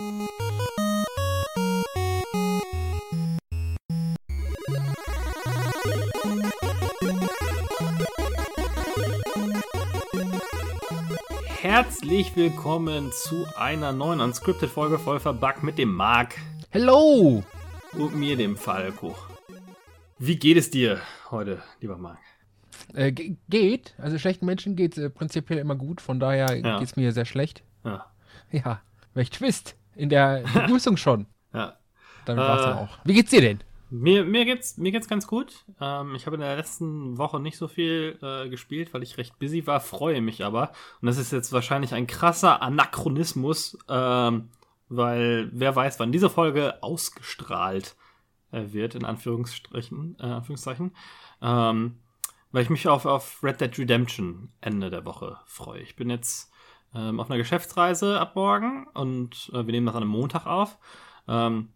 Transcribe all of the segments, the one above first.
Herzlich willkommen zu einer neuen Unscripted-Folge voll verbuggt mit dem Marc. Hello! Und mir, dem Falco. Wie geht es dir heute, lieber Marc? Äh, geht. Also schlechten Menschen geht es äh, prinzipiell immer gut. Von daher ja. geht es mir sehr schlecht. Ja. Ja, welch Twist. In der Begrüßung schon. Ja. Damit äh, war's dann auch. Wie geht's dir denn? Mir, mir, geht's, mir geht's ganz gut. Ähm, ich habe in der letzten Woche nicht so viel äh, gespielt, weil ich recht busy war, freue mich aber. Und das ist jetzt wahrscheinlich ein krasser Anachronismus, ähm, weil wer weiß, wann diese Folge ausgestrahlt äh, wird, in Anführungsstrichen, äh, Anführungszeichen. Ähm, weil ich mich auf, auf Red Dead Redemption Ende der Woche freue. Ich bin jetzt ähm, auf einer Geschäftsreise ab morgen und äh, wir nehmen das an einem Montag auf. Ähm,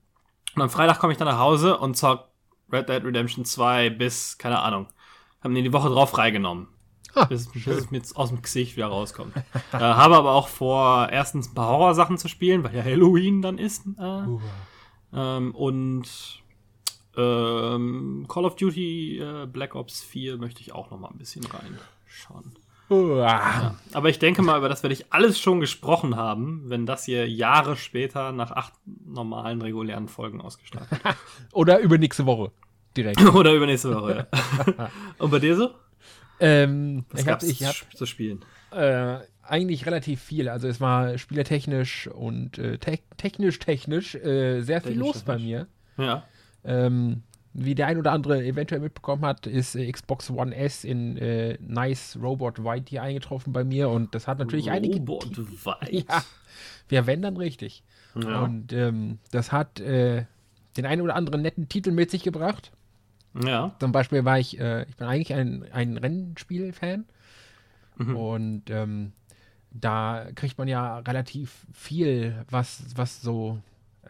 und am Freitag komme ich dann nach Hause und zock Red Dead Redemption 2 bis, keine Ahnung, haben die die Woche drauf freigenommen. Ah, bis, bis, es mir jetzt aus dem Gesicht wieder rauskommt. äh, habe aber auch vor, erstens ein paar Horrorsachen zu spielen, weil ja Halloween dann ist. Äh, uh. ähm, und ähm, Call of Duty äh, Black Ops 4 möchte ich auch noch mal ein bisschen reinschauen. Ja. Aber ich denke mal, über das werde ich alles schon gesprochen haben, wenn das hier Jahre später nach acht normalen, regulären Folgen ausgestattet Oder über nächste Woche direkt. Oder über nächste Woche, ja. Und bei dir so? Ähm, Was gab es zu spielen? Äh, eigentlich relativ viel. Also es war spielertechnisch und äh, te technisch, technisch äh, sehr viel technisch, los bei mir. Ja. Ähm, wie der ein oder andere eventuell mitbekommen hat, ist äh, Xbox One S in äh, Nice Robot White hier eingetroffen bei mir und das hat natürlich Robot einige. Robot White. Ja, wir wenn dann richtig. Ja. Und ähm, das hat äh, den einen oder anderen netten Titel mit sich gebracht. Ja. Zum Beispiel war ich, äh, ich bin eigentlich ein, ein Rennspiel-Fan Mhm. und ähm, da kriegt man ja relativ viel, was, was so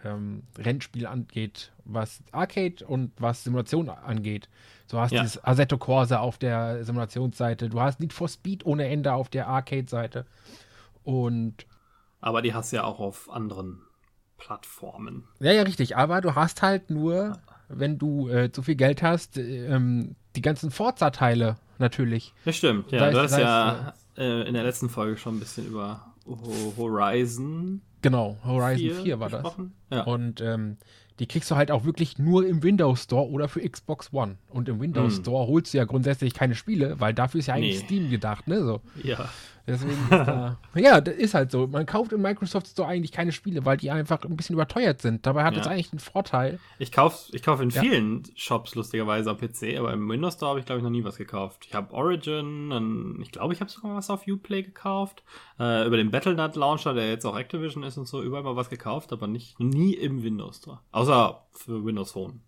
ähm, Rennspiel angeht, was Arcade und was Simulation angeht. Du hast Ja. dieses Assetto Corsa auf der Simulationsseite, du hast Need for Speed ohne Ende auf der Arcade-Seite und Aber die hast du ja auch auf anderen Plattformen. ja, ja, richtig, aber du hast halt nur, wenn du äh, zu viel Geld hast, äh, ähm, die ganzen Forza-Teile natürlich. Das stimmt, ja. Da du hast ja äh, in der letzten Folge schon ein bisschen über Ho- Horizon Genau, Horizon 4, 4, war das. Ja. Und ähm, die kriegst du halt auch wirklich nur im Windows Store oder für Xbox One. Und im Windows Mm. Store holst du ja grundsätzlich keine Spiele, weil dafür ist ja eigentlich Nee. Steam gedacht, ne? So. ja. Deswegen ist da, ja, das ist halt so. Man kauft im Microsoft Store eigentlich keine Spiele, weil die einfach ein bisschen überteuert sind. Dabei hat Ja. es eigentlich einen Vorteil. Ich kaufe ich kauf in Ja. vielen Shops lustigerweise am PC, aber im Windows Store habe ich glaube ich noch nie was gekauft. Ich habe Origin, dann, ich glaube, ich habe sogar was auf Uplay gekauft. Äh, über den Battlenet Launcher, der jetzt auch Activision ist und so, überall mal was gekauft, aber nicht nie im Windows Store. Außer für Windows Phone.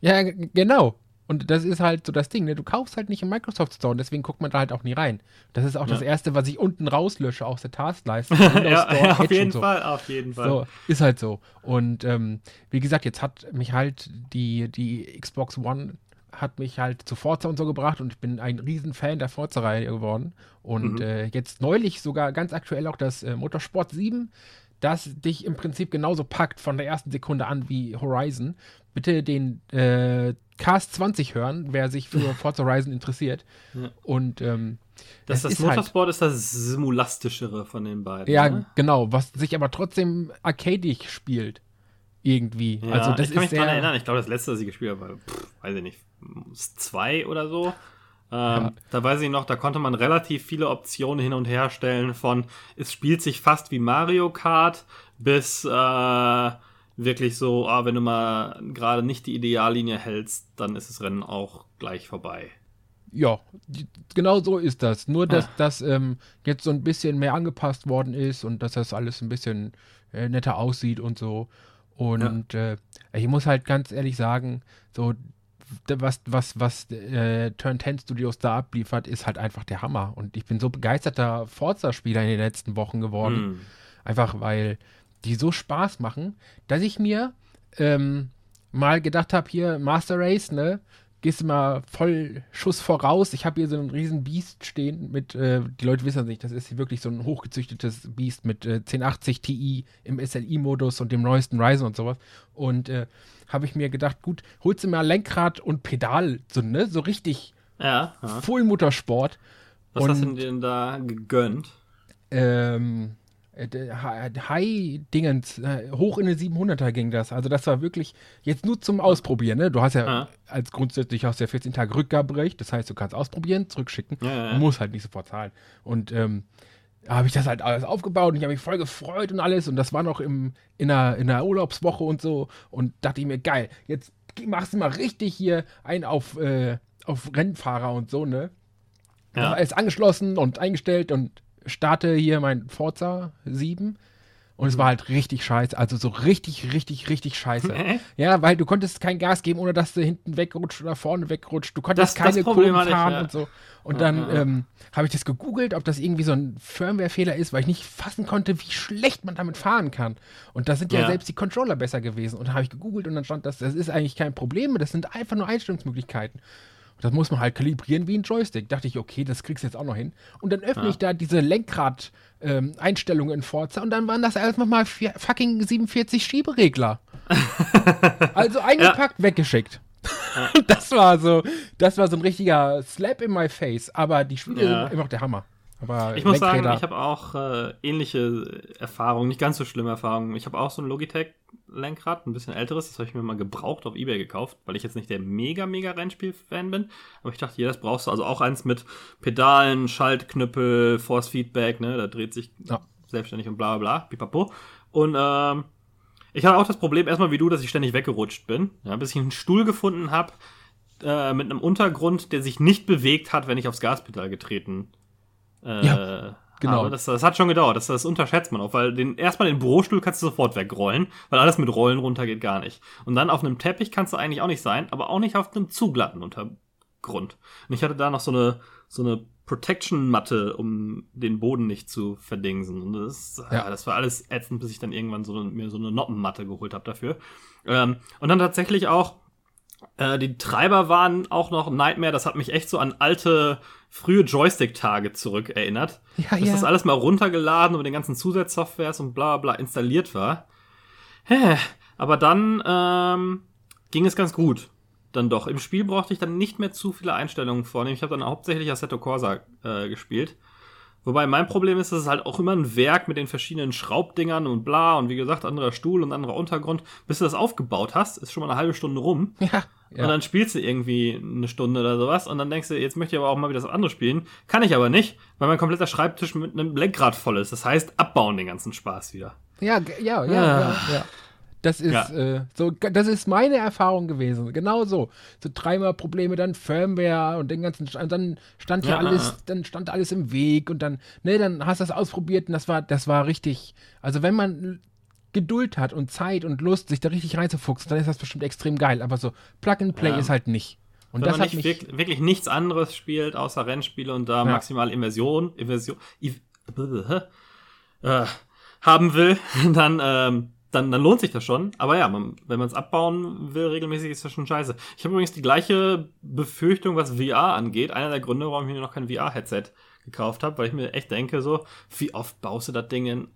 Ja, genau. Und das ist halt so das Ding, ne? Du kaufst halt nicht im Microsoft Store und deswegen guckt man da halt auch nie rein. Das ist auch das Ja. Erste, was ich unten rauslösche aus der Taskleiste. Ja, ja, auf jeden so. Fall, auf jeden Fall. So, ist halt so. Und ähm, wie gesagt, jetzt hat mich halt die, die Xbox One hat mich halt zu Forza und so gebracht und ich bin ein Riesenfan der Forza-Reihe geworden. Und Mhm. äh, jetzt neulich sogar ganz aktuell auch das äh, Motorsport 7, das dich im Prinzip genauso packt von der ersten Sekunde an wie Horizon. Bitte den äh, Cast 20 hören, wer sich für Forza Horizon interessiert. Ja. Und ähm, das, das ist halt- Motorsport ist das simulastischere von den beiden. Ja, ne? genau, was sich aber trotzdem arcadig spielt. Irgendwie. Ja, also das ich kann ist mich daran erinnern. Ich glaube, das letzte, was ich gespielt habe, war, pff, weiß ich nicht, zwei oder so. Ähm, Ja. Da weiß ich noch, da konnte man relativ viele Optionen hin und her stellen von, es spielt sich fast wie Mario Kart bis äh, wirklich so, ah, wenn du mal gerade nicht die Ideallinie hältst, dann ist das Rennen auch gleich vorbei. Ja, genau so ist das. Nur, dass Ah. das ähm, jetzt so ein bisschen mehr angepasst worden ist und dass das alles ein bisschen äh, netter aussieht und so. Und äh, ich muss halt ganz ehrlich sagen, so was, was, was äh, Turn 10 Studios da abliefert, ist halt einfach der Hammer. Und ich bin so begeisterter Forza-Spieler in den letzten Wochen geworden. Hm. Einfach weil die so Spaß machen, dass ich mir ähm, mal gedacht habe, hier Master Race, ne? gehst du mal voll Schuss voraus. Ich habe hier so einen riesen Biest stehen mit, äh, die Leute wissen nicht, das ist wirklich so ein hochgezüchtetes Biest mit äh, 1080 Ti im SLI-Modus und dem neuesten Ryzen und sowas. Und äh, habe ich mir gedacht, gut, holst du mal Lenkrad und Pedal, so, ne, so richtig ja, ja. Full Motorsport. Was und, hast du denn da gegönnt? Ähm, äh, High-Dingens, äh, hoch in den 700er ging das. Also das war wirklich jetzt nur zum Ausprobieren. Ne? Du hast ja ah. als grundsätzlich hast ja 14 Tage Rückgaberecht. Das heißt, du kannst ausprobieren, zurückschicken. Ja, ja. Du musst halt nicht sofort zahlen. Und ähm, da habe ich das halt alles aufgebaut und ich habe mich voll gefreut und alles. Und das war noch im, in, einer, in einer Urlaubswoche und so. Und dachte ich mir, geil, jetzt machst du mal richtig hier ein auf, äh, auf Rennfahrer und so, ne? Ja. Ist angeschlossen und eingestellt und starte hier mein Forza 7 und es war halt richtig scheiße. Also so richtig, richtig, richtig scheiße. ja, weil du konntest kein Gas geben, ohne dass du hinten wegrutscht oder vorne wegrutscht. Du konntest das, keine Kurven fahren ja. und so. Und dann ja, ja. ähm, habe ich das gegoogelt, ob das irgendwie so ein Firmware-Fehler ist, weil ich nicht fassen konnte, wie schlecht man damit fahren kann. Und da sind ja, selbst die Controller besser gewesen. Und da habe ich gegoogelt und dann stand das, das ist eigentlich kein Problem, das sind einfach nur Einstellungsmöglichkeiten. Das muss man halt kalibrieren wie ein Joystick. Dachte ich, okay, das kriegst du jetzt auch noch hin. Und dann öffne ja. ich da diese Lenkrad-Einstellungen ähm, in Forza und dann waren das einfach mal fucking 47 Schieberegler. also eingepackt, ja. weggeschickt. Ja. Das war so, das war so ein richtiger Slap in my face. Aber die Spiele sind immer noch der Hammer. Aber ich muss sagen, ich habe auch äh, ähnliche Erfahrungen, nicht ganz so schlimme Erfahrungen. Ich habe auch so ein Logitech-Lenkrad, ein bisschen älteres, das habe ich mir mal gebraucht auf Ebay gekauft, weil ich jetzt nicht der mega, mega Rennspiel-Fan bin. Aber ich dachte, ja, das brauchst du. Also auch eins mit Pedalen, Schaltknüppel, Force Feedback, ne, da dreht sich ja. selbstständig und bla bla bla, pipapo. Und ähm, ich hatte auch das Problem, erstmal wie du, dass ich ständig weggerutscht bin, ja, bis ich einen Stuhl gefunden habe äh, mit einem Untergrund, der sich nicht bewegt hat, wenn ich aufs Gaspedal getreten äh, ja, genau. Aber das, das, hat schon gedauert, das, das unterschätzt man auch, weil den, erstmal den Bürostuhl kannst du sofort wegrollen, weil alles mit Rollen runter geht gar nicht. Und dann auf einem Teppich kannst du eigentlich auch nicht sein, aber auch nicht auf einem zu glatten Untergrund. Und ich hatte da noch so eine, so eine Protection-Matte, um den Boden nicht zu verdingsen. Und das, ja. ja das war alles ätzend, bis ich dann irgendwann so eine, mir so eine Noppenmatte geholt habe dafür. Ähm, und dann tatsächlich auch äh, die Treiber waren auch noch Nightmare. Das hat mich echt so an alte, frühe Joystick-Tage zurück erinnert. Ja, dass ja. das alles mal runtergeladen und mit den ganzen Zusatzsoftwares und bla bla installiert war. Hä, aber dann ähm, ging es ganz gut. Dann doch. Im Spiel brauchte ich dann nicht mehr zu viele Einstellungen vornehmen. Ich habe dann hauptsächlich Assetto Corsa äh, gespielt. Wobei mein Problem ist, dass es halt auch immer ein Werk mit den verschiedenen Schraubdingern und bla und wie gesagt, anderer Stuhl und anderer Untergrund. Bis du das aufgebaut hast, ist schon mal eine halbe Stunde rum. Ja. Ja. Und dann spielst du irgendwie eine Stunde oder sowas und dann denkst du, jetzt möchte ich aber auch mal wieder das andere spielen. Kann ich aber nicht, weil mein kompletter Schreibtisch mit einem Lenkrad voll ist. Das heißt, abbauen den ganzen Spaß wieder. Ja, ja, ja, ja. ja, ja. Das ist ja. äh, so, das ist meine Erfahrung gewesen. Genau so. So dreimal Probleme, dann Firmware und den ganzen, und dann stand ja, ja alles, dann stand alles im Weg und dann, ne, dann hast du das ausprobiert und das war, das war richtig. Also wenn man Geduld hat und Zeit und Lust, sich da richtig reinzufuchsen, dann ist das bestimmt extrem geil. Aber so Plug and Play ja. ist halt nicht. Und Wenn das man nicht wirklich, wirklich, nichts anderes spielt, außer Rennspiele und da ja. maximal Immersion, Immersion, äh, haben will, dann ähm, dann, dann lohnt sich das schon. Aber ja, man, wenn man es abbauen will, regelmäßig ist das schon scheiße. Ich habe übrigens die gleiche Befürchtung, was VR angeht. Einer der Gründe, warum ich mir noch kein VR-Headset gekauft habe, weil ich mir echt denke, so, wie oft baust du das Ding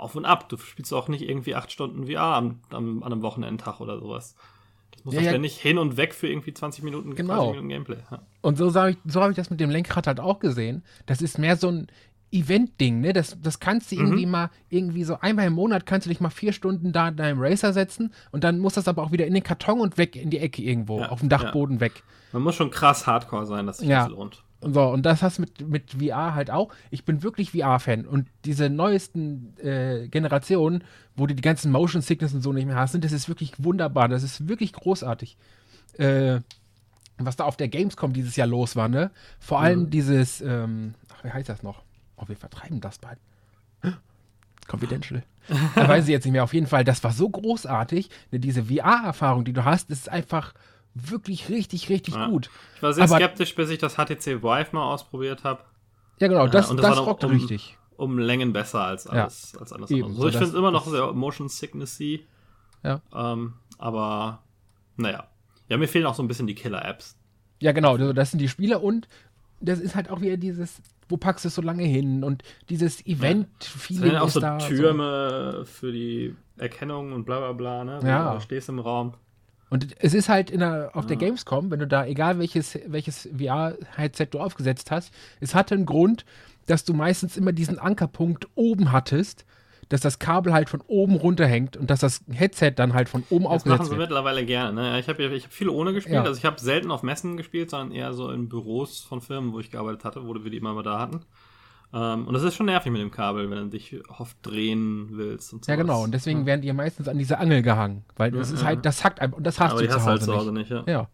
auf und ab? Du spielst auch nicht irgendwie acht Stunden VR am, am, an einem Wochenendtag oder sowas. Das muss ja, ja ständig hin und weg für irgendwie 20 Minuten, genau. 20 Minuten Gameplay. Ja. Und so, so habe ich, so hab ich das mit dem Lenkrad halt auch gesehen. Das ist mehr so ein Event-Ding, ne? Das, das kannst du mhm. irgendwie mal, irgendwie so einmal im Monat kannst du dich mal vier Stunden da in deinem Racer setzen und dann muss das aber auch wieder in den Karton und weg in die Ecke irgendwo, ja, auf dem Dachboden ja. weg. Man muss schon krass hardcore sein, dass sich ja. das lohnt. So, und das hast du mit, mit VR halt auch. Ich bin wirklich VR-Fan und diese neuesten äh, Generationen, wo du die ganzen Motion Sickness und so nicht mehr hast, das ist wirklich wunderbar. Das ist wirklich großartig. Äh, was da auf der Gamescom dieses Jahr los war, ne? Vor allem mhm. dieses, ähm, ach, wie heißt das noch? Oh, wir vertreiben das bald. Confidential. da weiß ich jetzt nicht mehr. Auf jeden Fall, das war so großartig. Ne, diese VR-Erfahrung, die du hast, ist einfach wirklich richtig, richtig ja. gut. Ich war sehr Aber, skeptisch, bis ich das HTC Vive mal ausprobiert habe. Ja, genau, das, das, das rockt um, richtig. Um Längen besser als alles, ja. als alles Eben, andere. So, ich finde es immer noch sehr Motion Sicknessy. Ja. Ähm, aber, naja. Ja, mir fehlen auch so ein bisschen die Killer-Apps Ja, genau, das sind die Spiele und das ist halt auch wieder dieses, wo packst du es so lange hin und dieses Event-Feeling ja. auch so da, Türme so. für die Erkennung und bla bla bla, ne? Ja. Du stehst im Raum. Und es ist halt der, auf der Gamescom, wenn du da, egal welches, welches VR-Headset du aufgesetzt hast, es hatte einen Grund, dass du meistens immer diesen Ankerpunkt oben hattest, dass das Kabel halt von oben runterhängt und dass das Headset dann halt von oben aufgesetzt wird. Das machen sie mittlerweile gerne. Ne? Ich habe ich hab viele ohne gespielt. Ja. Also ich habe selten auf Messen gespielt, sondern eher so in Büros von Firmen, wo ich gearbeitet hatte, wo wir die immer mal da hatten. Ähm, und das ist schon nervig mit dem Kabel, wenn du dich oft drehen willst und so. Ja, genau. Und deswegen ja. werden die meistens an diese Angel gehangen. Weil das ja, ist halt, das hackt einfach. Und das hast aber du zu Hause, halt zu Hause nicht. nicht. ja. ja.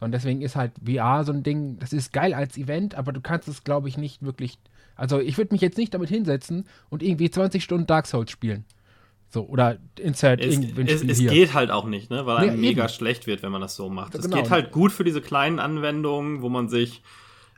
Und deswegen ist halt VR so ein Ding, das ist geil als Event, aber du kannst es, glaube ich, nicht wirklich also ich würde mich jetzt nicht damit hinsetzen und irgendwie 20 Stunden Dark Souls spielen. So, oder Inside es, es, es geht halt auch nicht, ne? Weil einem ja, mega schlecht wird, wenn man das so macht. Es genau. geht halt gut für diese kleinen Anwendungen, wo man sich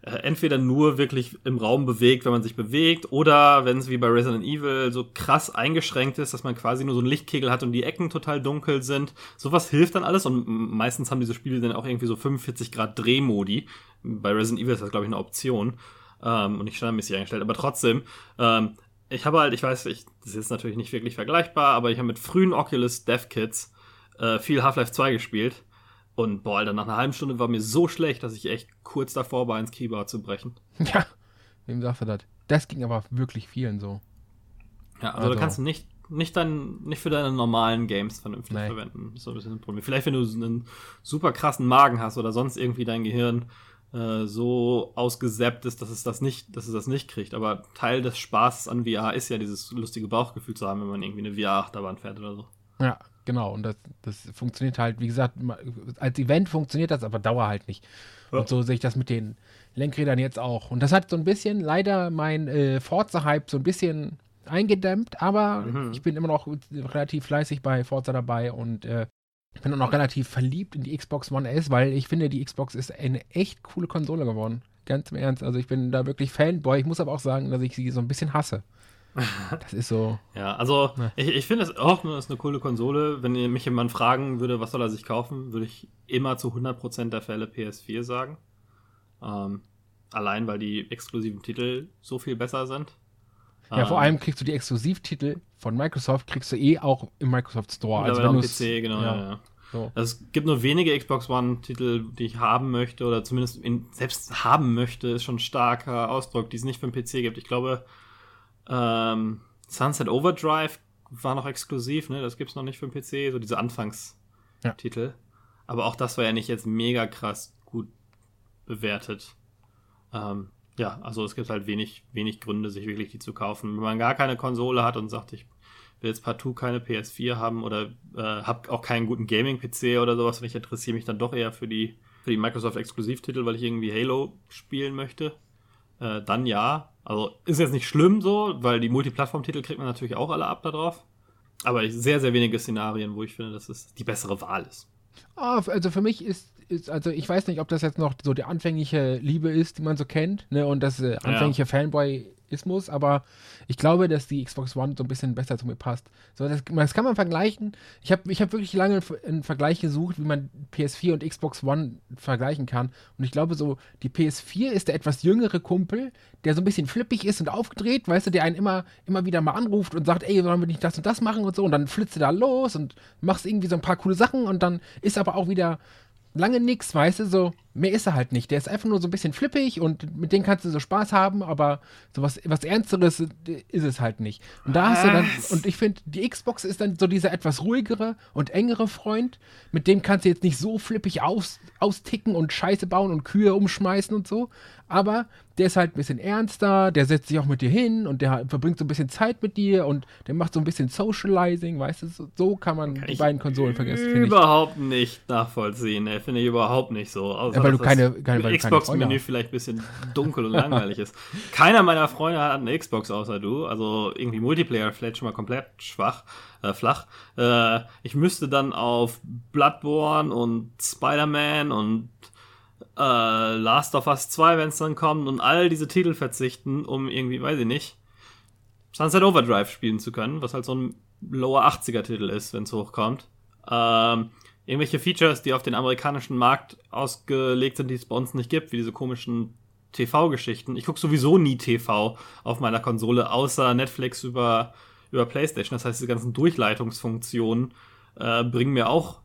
entweder nur wirklich im Raum bewegt, wenn man sich bewegt, oder wenn es wie bei Resident Evil so krass eingeschränkt ist, dass man quasi nur so einen Lichtkegel hat und die Ecken total dunkel sind. Sowas hilft dann alles und meistens haben diese Spiele dann auch irgendwie so 45 Grad Drehmodi. Bei Resident Evil ist das, glaube ich, eine Option ähm, und nicht standardmäßig eingestellt. Aber trotzdem, ähm, ich habe halt, ich weiß, ich, das ist jetzt natürlich nicht wirklich vergleichbar, aber ich habe mit frühen Oculus Dev Kits äh, viel Half-Life 2 gespielt. Und boah, Alter, nach einer halben Stunde war mir so schlecht, dass ich echt kurz davor war, ins Keyboard zu brechen. Ja, wem sagst du das? Das ging aber wirklich vielen so. Ja, also, also. da kannst du nicht, nicht, dann, nicht für deine normalen Games vernünftig nee. verwenden. Das ist so ein bisschen ein Problem. Vielleicht, wenn du einen super krassen Magen hast oder sonst irgendwie dein Gehirn äh, so ausgesappt ist, dass es das nicht, dass es das nicht kriegt. Aber Teil des Spaßes an VR ist ja dieses lustige Bauchgefühl zu haben, wenn man irgendwie eine VR-Achterbahn fährt oder so. Ja, genau. Und das, das funktioniert halt, wie gesagt, als Event funktioniert das, aber Dauer halt nicht. Ja. Und so sehe ich das mit den Lenkrädern jetzt auch. Und das hat so ein bisschen leider mein äh, Forza-Hype so ein bisschen eingedämmt, aber mhm. ich bin immer noch relativ fleißig bei Forza dabei und äh, bin auch relativ verliebt in die Xbox One S, weil ich finde, die Xbox ist eine echt coole Konsole geworden. Ganz im Ernst. Also ich bin da wirklich Fanboy. Ich muss aber auch sagen, dass ich sie so ein bisschen hasse. Das ist so. ja, also ne. ich, ich finde es auch ist eine coole Konsole. Wenn mich jemand fragen würde, was soll er sich kaufen, würde ich immer zu 100% der Fälle PS4 sagen. Ähm, allein, weil die exklusiven Titel so viel besser sind. Ja, vor ähm, allem kriegst du die Exklusivtitel von Microsoft, kriegst du eh auch im Microsoft Store. Also wenn PC, genau, ja. ja. So. Also es gibt nur wenige Xbox One-Titel, die ich haben möchte, oder zumindest in, selbst haben möchte, ist schon ein starker Ausdruck, die es nicht für den PC gibt. Ich glaube, ähm, Sunset Overdrive war noch exklusiv, ne? Das gibt es noch nicht für den PC, so diese Anfangstitel. Ja. Aber auch das war ja nicht jetzt mega krass gut bewertet. Ähm, ja, also es gibt halt wenig, wenig Gründe, sich wirklich die zu kaufen. Wenn man gar keine Konsole hat und sagt, ich will jetzt partout keine PS4 haben oder äh, habe auch keinen guten Gaming-PC oder sowas und ich interessiere mich dann doch eher für die, für die Microsoft-Exklusivtitel, weil ich irgendwie Halo spielen möchte, äh, dann ja. Also ist jetzt nicht schlimm so, weil die Multiplattform-Titel kriegt man natürlich auch alle ab da drauf. Aber sehr, sehr wenige Szenarien, wo ich finde, dass es die bessere Wahl ist. Ah, also für mich ist ist, also ich weiß nicht, ob das jetzt noch so die anfängliche Liebe ist, die man so kennt, ne, und das äh, anfängliche ja. Fanboyismus, aber ich glaube, dass die Xbox One so ein bisschen besser zu mir passt. So, das, das kann man vergleichen. Ich habe ich hab wirklich lange einen Vergleich gesucht, wie man PS4 und Xbox One vergleichen kann. Und ich glaube so, die PS4 ist der etwas jüngere Kumpel, der so ein bisschen flippig ist und aufgedreht, weißt du, der einen immer, immer wieder mal anruft und sagt, ey, sollen wir nicht das und das machen und so. Und dann flitzt du da los und machst irgendwie so ein paar coole Sachen und dann ist aber auch wieder lange nix, weißt du, so, mehr ist er halt nicht. Der ist einfach nur so ein bisschen flippig und mit dem kannst du so Spaß haben, aber so was, was Ernsteres ist es halt nicht. Und da hast du dann, und ich finde, die Xbox ist dann so dieser etwas ruhigere und engere Freund, mit dem kannst du jetzt nicht so flippig aus, austicken und Scheiße bauen und Kühe umschmeißen und so, aber der ist halt ein bisschen ernster, der setzt sich auch mit dir hin und der verbringt so ein bisschen Zeit mit dir und der macht so ein bisschen Socializing, weißt du, so, so kann man kann die beiden Konsolen vergessen. Überhaupt nicht nachvollziehen, finde ich überhaupt nicht so. Außer, ja, weil du keine, keine Xbox-Menü vielleicht ein bisschen dunkel und langweilig ist. Keiner meiner Freunde hat eine Xbox außer du, also irgendwie Multiplayer vielleicht schon mal komplett schwach, äh, flach. Äh, ich müsste dann auf Bloodborne und Spider-Man und äh, Last of Us 2, wenn es dann kommt, und all diese Titel verzichten, um irgendwie, weiß ich nicht, Sunset Overdrive spielen zu können, was halt so ein Lower 80er Titel ist, wenn es hochkommt. Ähm, irgendwelche Features, die auf den amerikanischen Markt ausgelegt sind, die es bei uns nicht gibt, wie diese komischen TV-Geschichten. Ich gucke sowieso nie TV auf meiner Konsole, außer Netflix über, über PlayStation. Das heißt, diese ganzen Durchleitungsfunktionen äh, bringen mir auch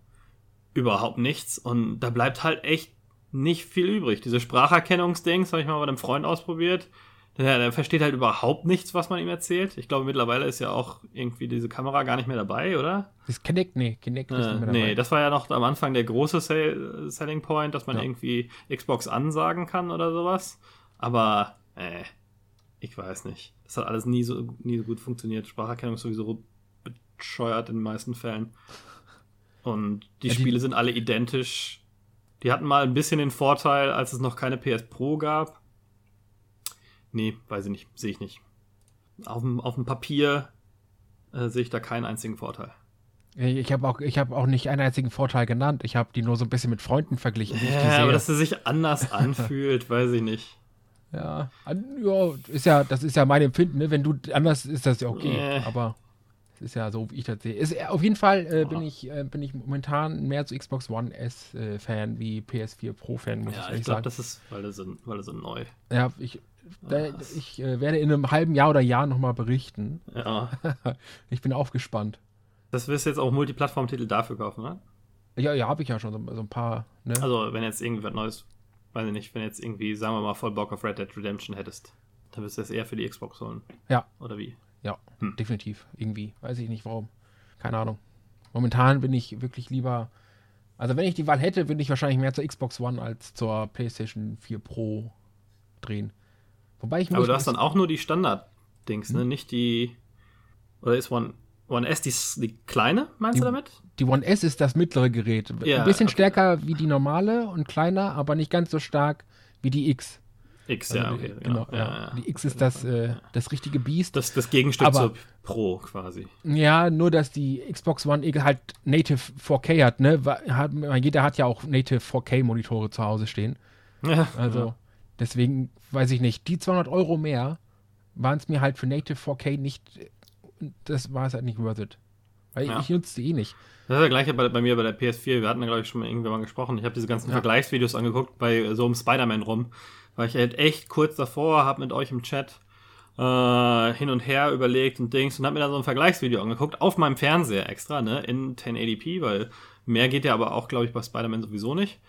überhaupt nichts. Und da bleibt halt echt nicht viel übrig. Diese Spracherkennungsdings habe ich mal bei einem Freund ausprobiert. Der, der versteht halt überhaupt nichts, was man ihm erzählt. Ich glaube, mittlerweile ist ja auch irgendwie diese Kamera gar nicht mehr dabei, oder? Das Kinect, nee, Kinect ist Äh, nicht mehr nee, dabei. das war ja noch am Anfang der große Sell Selling Point, dass man Ja. irgendwie Xbox ansagen kann oder sowas. Aber, äh, ich weiß nicht. Das hat alles nie so, nie so gut funktioniert. Spracherkennung ist sowieso bescheuert in den meisten Fällen. Und die Ja, die- Spiele sind alle identisch. Die hatten mal ein bisschen den Vorteil, als es noch keine PS Pro gab. Nee, weiß ich nicht, sehe ich nicht. Auf dem, auf dem Papier äh, sehe ich da keinen einzigen Vorteil. Ich habe auch, ich hab auch nicht einen einzigen Vorteil genannt. Ich habe die nur so ein bisschen mit Freunden verglichen. ich Ja, aber dass sie sich anders anfühlt, weiß ich nicht. Ja, ja, ist ja, das ist ja mein Empfinden, ne? Wenn du anders ist das ja okay. Nee. Aber es ist ja so, wie ich das sehe. Ist, auf jeden Fall äh, bin, Ja. ich, äh, bin ich momentan mehr zu Xbox One S äh, Fan wie PS4 Pro Fan, muss ich Ja, ehrlich ich glaube, sagen. das ist, weil das so, weil das so neu. Ja, ich, ich äh, werde in einem halben Jahr oder Jahr nochmal berichten. Ja. ich bin aufgespannt. Das wirst du jetzt auch Multiplattform-Titel dafür kaufen, ne? Ja, ja, habe ich ja schon so, so ein paar. Ne? Also, wenn jetzt irgendwie was Neues, weiß ich nicht, wenn jetzt irgendwie, sagen wir mal, voll Bock auf Red Dead Redemption hättest, dann wirst du das eher für die Xbox holen. Ja. Oder wie? Ja, Hm. definitiv. Irgendwie. Weiß ich nicht warum. Keine Ahnung. Momentan bin ich wirklich lieber. Also, wenn ich die Wahl hätte, würde ich wahrscheinlich mehr zur Xbox One als zur PlayStation 4 Pro drehen. Wobei ich Aber du hast dann auch nur die Standard-Dings, Hm. ne? Nicht die. Oder ist One, One S die, die kleine, meinst Die- du damit? Die One S ist das mittlere Gerät. Ja, Ein bisschen okay. stärker wie die normale und kleiner, aber nicht ganz so stark wie die X. X, Also ja, die- okay. genau. ja. Die X ist das, äh, das richtige Biest. Das, das Gegenstück Aber- zur Pro quasi. Ja, nur dass die Xbox One X halt Native 4K hat, ne? Hat, jeder hat ja auch Native 4K Monitore zu Hause stehen. Ja, Also deswegen weiß ich nicht. Die 200 Euro mehr waren es mir halt für Native 4K nicht. Das war es halt nicht worth it. Weil Ja. ich nutze die eh nicht. Das ist das gleiche bei, bei mir bei der PS4. Wir hatten da, glaube ich, schon mal irgendwann mal gesprochen. Ich habe diese ganzen Ja. Vergleichsvideos angeguckt bei so einem Spider-Man rum. Weil ich halt echt kurz davor habe mit euch im Chat äh, hin und her überlegt und Dings und habe mir dann so ein Vergleichsvideo angeguckt. Auf meinem Fernseher extra, ne? In 1080p, weil mehr geht ja aber auch, glaube ich, bei Spider-Man sowieso nicht.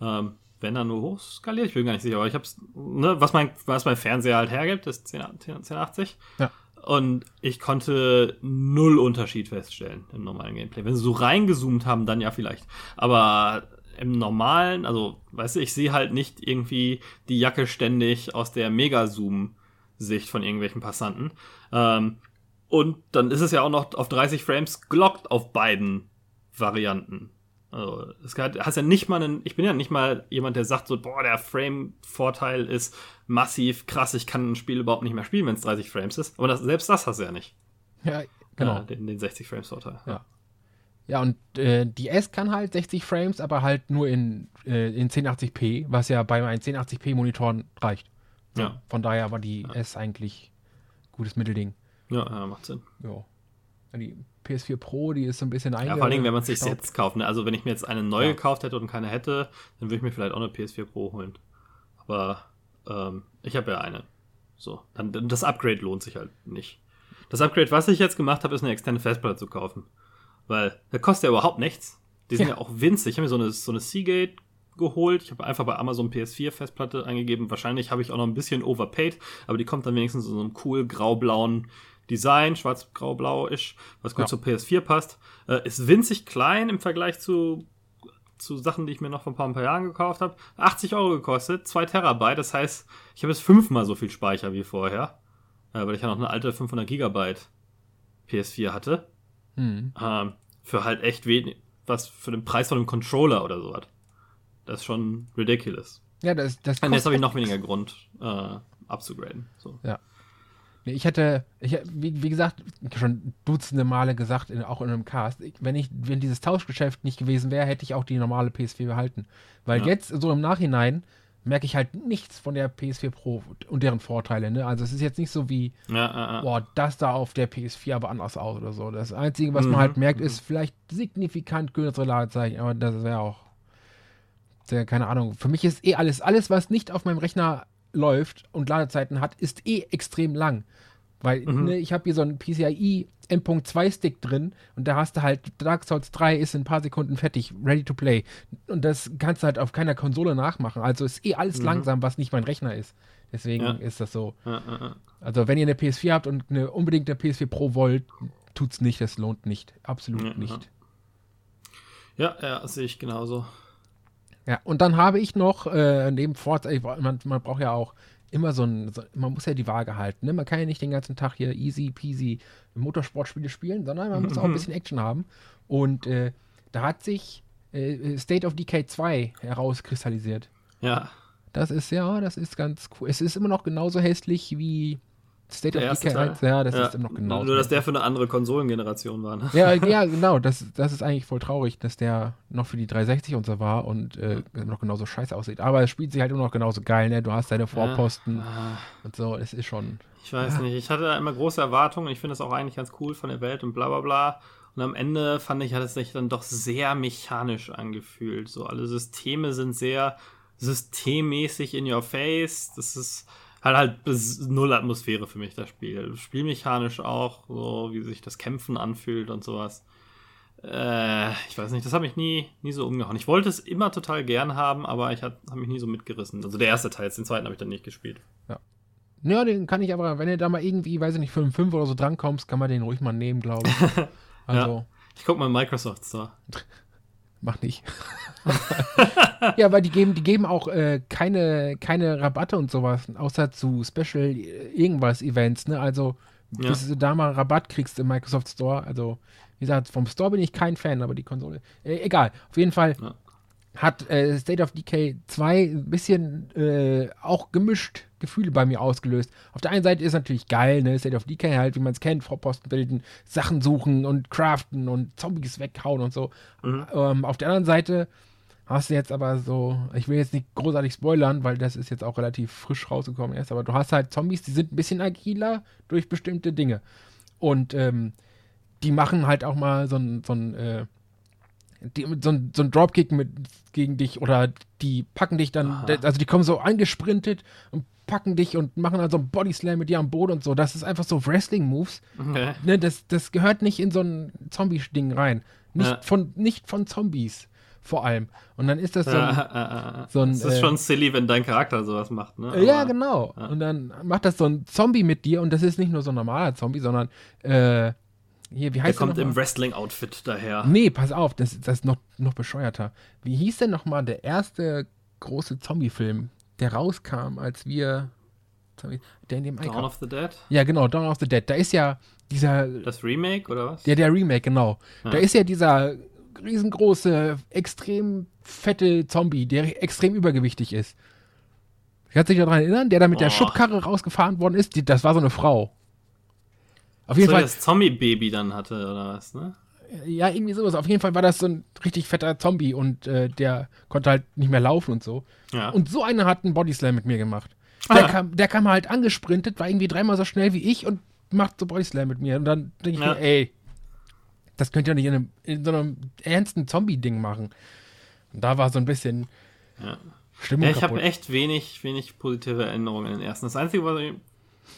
Ähm, wenn dann nur hochskaliert, ich bin gar nicht sicher, aber ich hab's, ne, was mein, was mein Fernseher halt hergibt, ist 10, 10, 1080. Ja. Und ich konnte null Unterschied feststellen im normalen Gameplay. Wenn sie so reingezoomt haben, dann ja vielleicht. Aber im normalen, also, weißt du, ich sehe halt nicht irgendwie die Jacke ständig aus der Mega-Zoom-Sicht von irgendwelchen Passanten. Ähm, und dann ist es ja auch noch auf 30 Frames gelockt auf beiden Varianten. Also, es hat, hast ja nicht mal einen, ich bin ja nicht mal jemand, der sagt so, boah, der Frame-Vorteil ist massiv krass, ich kann ein Spiel überhaupt nicht mehr spielen, wenn es 30 Frames ist. Aber das, selbst das hast du ja nicht. Ja, genau. Äh, den, den 60 Frames-Vorteil. Ja. Ja, und äh, die S kann halt 60 Frames, aber halt nur in, äh, in 1080p, was ja bei meinen 1080p-Monitoren reicht. Ja. Von daher war die S eigentlich gutes Mittelding. Ja, ja, macht Sinn. Ja. Die PS4 Pro, die ist so ein bisschen Ja, vor allen Dingen, wenn man es sich jetzt kauft. Ne? Also, wenn ich mir jetzt eine neue Ja. gekauft hätte und keine hätte, dann würde ich mir vielleicht auch eine PS4 Pro holen. Aber ähm, ich habe ja eine. So, dann das Upgrade lohnt sich halt nicht. Das Upgrade, was ich jetzt gemacht habe, ist eine externe Festplatte zu kaufen. Weil der kostet ja überhaupt nichts. Die sind ja, Ja. auch winzig. Ich habe mir so eine, so eine Seagate geholt. Ich habe einfach bei Amazon PS4 Festplatte eingegeben. Wahrscheinlich habe ich auch noch ein bisschen overpaid, aber die kommt dann wenigstens in so einem cool grau-blauen Design, schwarz-grau-blau-isch, was gut Ja. zur PS4 passt. Äh, ist winzig klein im Vergleich zu, zu Sachen, die ich mir noch vor ein paar, ein paar Jahren gekauft habe. 80 Euro gekostet, 2 Terabyte. Das heißt, ich habe jetzt fünfmal so viel Speicher wie vorher, äh, weil ich ja noch eine alte 500 Gigabyte PS4 hatte. Hm. Ähm, für halt echt wenig, was für den Preis von einem Controller oder sowas. Das ist schon ridiculous. Ja, das, das Und jetzt habe ich noch weniger Grund, äh, abzugraden. So. Nee, Ich hätte, ich, wie, wie gesagt, schon dutzende Male gesagt, in, auch in einem Cast, wenn ich, wenn dieses Tauschgeschäft nicht gewesen wäre, hätte ich auch die normale PS4 behalten. Weil Ja. jetzt, so im Nachhinein, merke ich halt nichts von der PS4 Pro und deren Vorteile. Ne? Also es ist jetzt nicht so wie, Ja, ja. boah, das da auf der PS4 aber anders aus oder so. Das Einzige, was man Mhm, halt merkt, ist vielleicht signifikant kürzere Ladezeichen, aber das wäre auch, sehr, keine Ahnung. Für mich ist eh alles, alles, was nicht auf meinem Rechner läuft und Ladezeiten hat, ist eh extrem lang. Weil Mhm. ne, ich habe hier so einen PCIe M.2 Stick drin und da hast du halt Dark Souls 3 ist in ein paar Sekunden fertig, ready to play. Und das kannst du halt auf keiner Konsole nachmachen. Also ist eh alles langsam, was nicht mein Rechner ist. Deswegen Mhm. Ja. ist das so. ja, ja. Also wenn ihr eine PS4 habt und eine unbedingt eine PS4 Pro wollt, tut's nicht, das lohnt nicht. Absolut nicht. Ja, ja, das sehe ich genauso. Ja, und dann habe ich noch äh, neben Forza, ich, man, man braucht ja auch immer so ein, so, man muss ja die Waage halten. Ne? Man kann ja nicht den ganzen Tag hier easy peasy Motorsportspiele spielen, sondern man muss auch ein bisschen Action haben. Und äh, da hat sich äh, State of Decay 2 herauskristallisiert. Ja, Das ist ja, das ist ganz cool. Es ist immer noch genauso hässlich wie State Der of Decay Teil? 1. Ja, das ja. ist immer noch genauso. Nur, dass der für eine andere Konsolengeneration war. Ne? Ja, ja, genau. Das, das ist eigentlich voll traurig, dass der noch für die 360 und so war und äh, noch genauso scheiße aussieht. Aber es spielt sich halt immer noch genauso geil, ne? Du hast deine Vorposten Ah, und so. Es ist schon. Ich weiß nicht. Ich hatte da immer große Erwartungen. Ich finde das auch eigentlich ganz cool von der Welt und bla bla bla. Und am Ende fand ich, hat es sich dann doch sehr mechanisch angefühlt. So, alle Systeme sind sehr systemmäßig in your face. Das ist halt halt bis null Atmosphäre für mich, das Spiel. Spielmechanisch auch, so wie sich das Kämpfen anfühlt und sowas. Äh, ich weiß nicht, das hat mich nie, nie so umgehauen. Ich wollte es immer total gern haben, aber ich habe hab mich nie so mitgerissen. Also der erste Teil, den zweiten habe ich dann nicht gespielt. Ja, den kann ich aber, wenn du da mal irgendwie, weiß ich nicht, 5, 5 oder so drankommst, kann man den ruhig mal nehmen, glaube ich. Also, Ich guck mal Microsoft Store. mach nicht. ja, weil die geben, die geben auch äh, keine, keine Rabatte und sowas, außer zu Special irgendwas Events, ne? Also, Ja. bis du da mal Rabatt kriegst im Microsoft Store. Also, wie gesagt, vom Store bin ich kein Fan, aber die Konsole. Äh, egal. Auf jeden Fall Ja. hat äh, State of Decay 2 ein bisschen äh, auch gemischt Gefühle bei mir ausgelöst. Auf der einen Seite ist natürlich geil, ne? State of Decay halt, wie man es kennt, Vorposten bilden, Sachen suchen und craften und Zombies weghauen und so. Mhm. Ähm, auf der anderen Seite hast du jetzt aber so, ich will jetzt nicht großartig spoilern, weil das ist jetzt auch relativ frisch rausgekommen erst, aber du hast halt Zombies, die sind ein bisschen agiler durch bestimmte Dinge. Und ähm, die machen halt auch mal so ein, so ein, äh, die, so ein, so ein Dropkick mit gegen dich oder die packen dich dann, Aha. also die kommen so angesprintet und packen dich und machen dann so einen Bodyslam mit dir am Boden und so. Das ist einfach so Wrestling-Moves. Okay. Ne, das, das gehört nicht in so ein Zombie-Ding rein. Nicht, Ja. von, nicht von Zombies vor allem. Und dann ist das so ein, Ja, äh, so ein, es ist äh, schon silly, wenn dein Charakter sowas macht, ne? ja, Aber- genau. ja. Und dann macht das so ein Zombie mit dir und das ist nicht nur so ein normaler Zombie, sondern äh, hier, wie Der heißt der kommt noch im? Wrestling-Outfit daher. Nee, pass auf, das, das ist noch, noch bescheuerter. Wie hieß denn nochmal der erste große Zombie-Film, der rauskam, als wir der in dem Dawn of the Dead? Ja, genau, Dawn of the Dead. Da ist ja dieser Das Remake oder was? Ja, der Remake, genau. Ja. Da ist ja dieser riesengroße, extrem fette Zombie, der extrem übergewichtig ist. Kannst du dich daran erinnern? Der da mit der Boah. Schubkarre rausgefahren worden ist, die, das war so eine Frau. Auf so, jeden Fall, das Zombie-Baby dann hatte oder was, ne? Ja, irgendwie sowas. Auf jeden Fall war das so ein richtig fetter Zombie und äh, der konnte halt nicht mehr laufen und so. Ja. Und so einer hat einen Bodyslam mit mir gemacht. Der, Ah. kam, der kam halt angesprintet, war irgendwie dreimal so schnell wie ich und macht so Bodyslam mit mir. Und dann denke ich Ja. mir, ey, das könnt ihr nicht in, einem, in so einem ernsten Zombie-Ding machen. Und da war so ein bisschen Ja. Stimmung Ja, ich habe echt wenig, wenig positive Erinnerungen in den ersten. Das Einzige, was,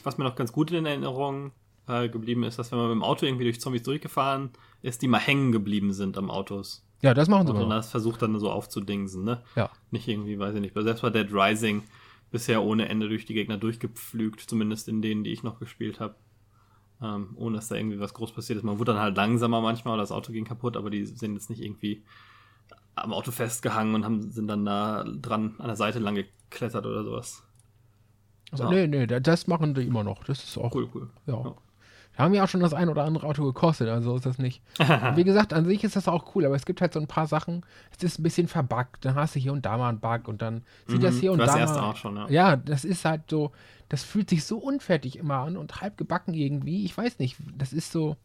was mir noch ganz gut in Erinnerung äh, geblieben ist, dass wenn man mit dem Auto irgendwie durch Zombies durchgefahren ist, die mal hängen geblieben sind am Autos. ja, das machen sie Und mal. das versucht dann so aufzudingsen, ne? Ja. Nicht irgendwie, weiß ich nicht. Selbst bei Dead Rising bisher ohne Ende durch die Gegner durchgepflügt, zumindest in denen, die ich noch gespielt habe. Ähm, ohne dass da irgendwie was groß passiert ist. Man wurde dann halt langsamer manchmal oder das Auto ging kaputt, aber die sind jetzt nicht irgendwie am Auto festgehangen und haben, sind dann da dran an der Seite lang geklettert oder sowas. Also, Ja. Nee, nee, da- das machen die immer noch. Das ist auch, Cool, cool. ja. Ja. Haben ja auch schon das ein oder andere Auto gekostet, also ist das nicht. Wie gesagt, an sich ist das auch cool, aber es gibt halt so ein paar Sachen, es ist ein bisschen verbuggt, dann hast du hier und da mal einen Bug und dann sieht das Mhm, hier und das da erste mal. auch schon, ja. Ja, das ist halt so, das fühlt sich so unfertig immer an und halb gebacken irgendwie. Ich weiß nicht, das ist so.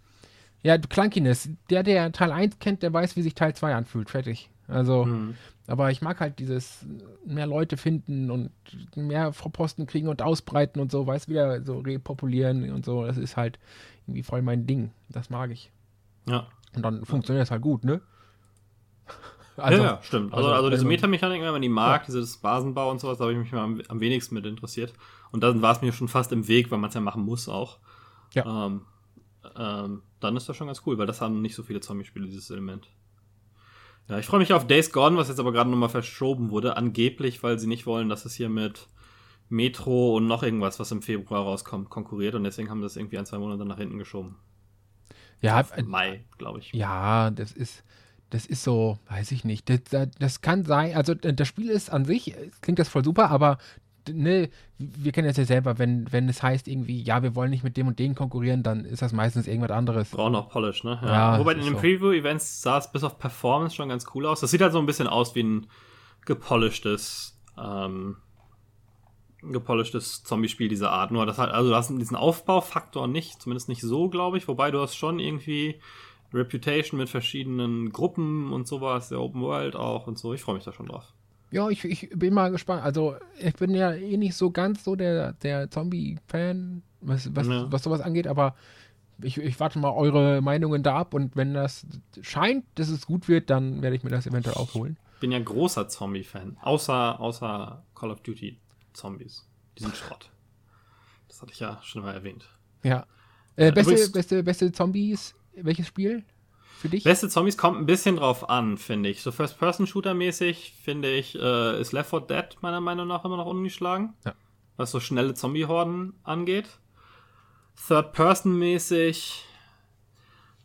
Ja, Clunkiness. Der, der Teil 1 kennt, der weiß, wie sich Teil 2 anfühlt. Fertig. Also, mhm. aber ich mag halt dieses mehr Leute finden und mehr Posten kriegen und ausbreiten und so, weiß wieder so repopulieren und so. Das ist halt irgendwie voll mein Ding. Das mag ich. Ja. Und dann funktioniert es halt gut, ne? Also, ja, ja, stimmt. Also, also, also diese Metamechanik, wenn man die mag, ja. dieses Basenbau und sowas, da habe ich mich mal am, am, wenigsten mit interessiert. Und dann war es mir schon fast im Weg, weil man es ja machen muss auch. Ja. Ähm, ähm, dann ist das schon ganz cool, weil das haben nicht so viele Zombie-Spiele, dieses Element. Ja, ich freue mich auf Days Gone, was jetzt aber gerade nochmal verschoben wurde, angeblich, weil sie nicht wollen, dass es hier mit Metro und noch irgendwas, was im Februar rauskommt, konkurriert und deswegen haben sie das irgendwie ein, zwei Monate nach hinten geschoben. Ja, Auf Mai, glaube ich. Ja, das ist, das ist so, weiß ich nicht. Das, das kann sein, also das Spiel ist an sich, klingt das voll super, aber ne, wir kennen das ja selber, wenn, wenn es heißt irgendwie, ja, wir wollen nicht mit dem und dem konkurrieren, dann ist das meistens irgendwas anderes. Brauchen auch Polish, ne? Ja. ja Wobei in den so. Preview-Events sah es bis auf Performance schon ganz cool aus. Das sieht halt so ein bisschen aus wie ein gepolischtes, ähm, gepolischtes Zombie-Spiel dieser Art. Nur das halt, also du hast diesen Aufbaufaktor nicht, zumindest nicht so, glaube ich. Wobei du hast schon irgendwie Reputation mit verschiedenen Gruppen und sowas, der Open World auch und so. Ich freue mich da schon drauf. Ja, ich, ich bin mal gespannt. Also, ich bin ja eh nicht so ganz so der, der Zombie-Fan, was, was, ja. was sowas angeht, aber ich, ich warte mal eure Meinungen da ab und wenn das scheint, dass es gut wird, dann werde ich mir das eventuell auch holen. Ich bin ja großer Zombie-Fan, außer, außer Call of Duty Zombies. Die sind Schrott. Das hatte ich ja schon mal erwähnt. Ja. Äh, beste, beste, beste Zombies, welches Spiel für dich? Beste Zombies kommt ein bisschen drauf an, finde ich. So First-Person-Shooter-mäßig, finde ich, äh, ist Left 4 Dead meiner Meinung nach immer noch ungeschlagen. Ja. Was so schnelle Zombie-Horden angeht. Third-Person-mäßig.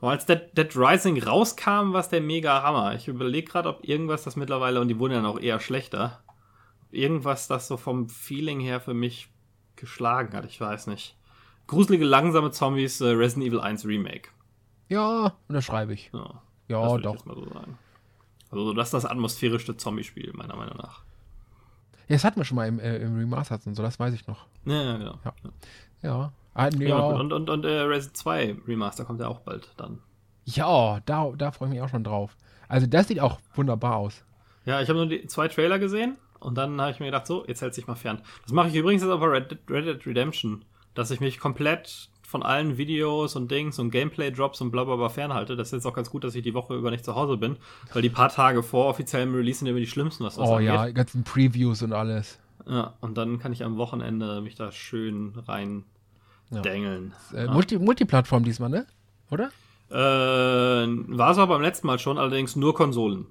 als Dead, Dead Rising rauskam, war es der mega Hammer. Ich überlege gerade, ob irgendwas das mittlerweile, und die wurden ja noch eher schlechter, irgendwas, das so vom Feeling her für mich geschlagen hat. Ich weiß nicht. Gruselige, langsame Zombies, äh, Resident Evil 1 Remake. Ja, unterschreibe ich. Ja, ja doch. So also, das ist das atmosphärischste Zombie-Spiel, meiner Meinung nach. Ja, das hatten wir schon mal im, äh, im Remastered und so, das weiß ich noch. Ja, ja genau. Ja. ja. Ah, nee, ja. Und, und, und äh, Resident 2 Remaster kommt ja auch bald dann. Ja, da, da freue ich mich auch schon drauf. Also, das sieht auch wunderbar aus. Ja, ich habe nur die zwei Trailer gesehen und dann habe ich mir gedacht, so, jetzt hält sich mal fern. Das mache ich übrigens jetzt auch bei Red, Red Dead Redemption, dass ich mich komplett von allen Videos und Dings und Gameplay-Drops und blablabla fernhalte. Das ist jetzt auch ganz gut, dass ich die Woche über nicht zu Hause bin, weil die paar Tage vor offiziellem Release sind immer die schlimmsten, was das Oh angeht. ja, die ganzen Previews und alles. Ja, und dann kann ich am Wochenende mich da schön rein ja. dengeln. Äh, ja. Multi Multiplattform diesmal, ne? Oder? Äh, war es aber beim letzten Mal schon, allerdings nur Konsolen,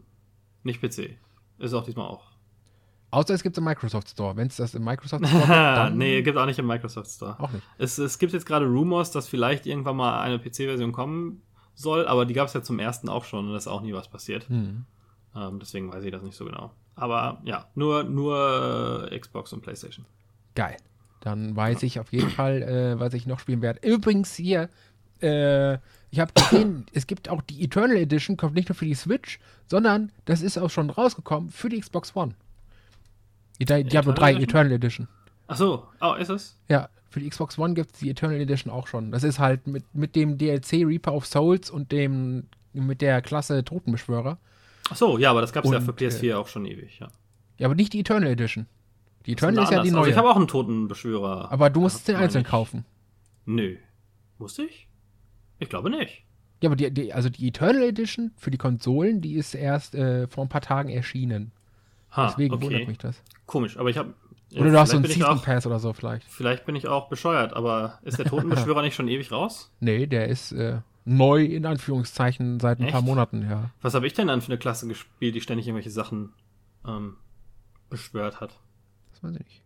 nicht PC. Ist auch diesmal auch. Außer es gibt es im Microsoft Store. Wenn es das im Microsoft Store gibt, dann. nee, gibt auch nicht im Microsoft Store. Auch nicht. Es, es gibt jetzt gerade Rumors, dass vielleicht irgendwann mal eine PC-Version kommen soll, aber die gab es ja zum ersten auch schon und da ist auch nie was passiert. Hm. Ähm, deswegen weiß ich das nicht so genau. Aber ja, nur, nur äh, Xbox und PlayStation. Geil. Dann weiß ich auf jeden Fall, äh, was ich noch spielen werde. Übrigens hier, äh, ich habe gesehen, es gibt auch die Eternal Edition, kommt nicht nur für die Switch, sondern das ist auch schon rausgekommen für die Xbox One. Diablo 3 Edition? Eternal Edition. Ach so, oh, ist es? Ja, für die Xbox One gibt es die Eternal Edition auch schon. Das ist halt mit, mit dem DLC Reaper of Souls und dem mit der Klasse Totenbeschwörer. Ach so, ja, aber das gab es ja für PS4 äh, auch schon ewig, ja. Ja, aber nicht die Eternal Edition. Die Eternal ist, ist ja die neue. Also ich habe auch einen Totenbeschwörer. Aber du musst den einzeln kaufen. Nö. Musste ich? Ich glaube nicht. Ja, aber die, die, also die Eternal Edition für die Konsolen, die ist erst äh, vor ein paar Tagen erschienen. Ha, Deswegen okay. wundert mich das. Komisch, aber ich habe. Oder du hast so einen Season Pass oder so vielleicht. Vielleicht bin ich auch bescheuert, aber ist der Totenbeschwörer nicht schon ewig raus? Nee, der ist äh, neu in Anführungszeichen seit ein Echt? paar Monaten, ja. Was habe ich denn dann für eine Klasse gespielt, die ständig irgendwelche Sachen ähm, beschwört hat? Das weiß ich nicht.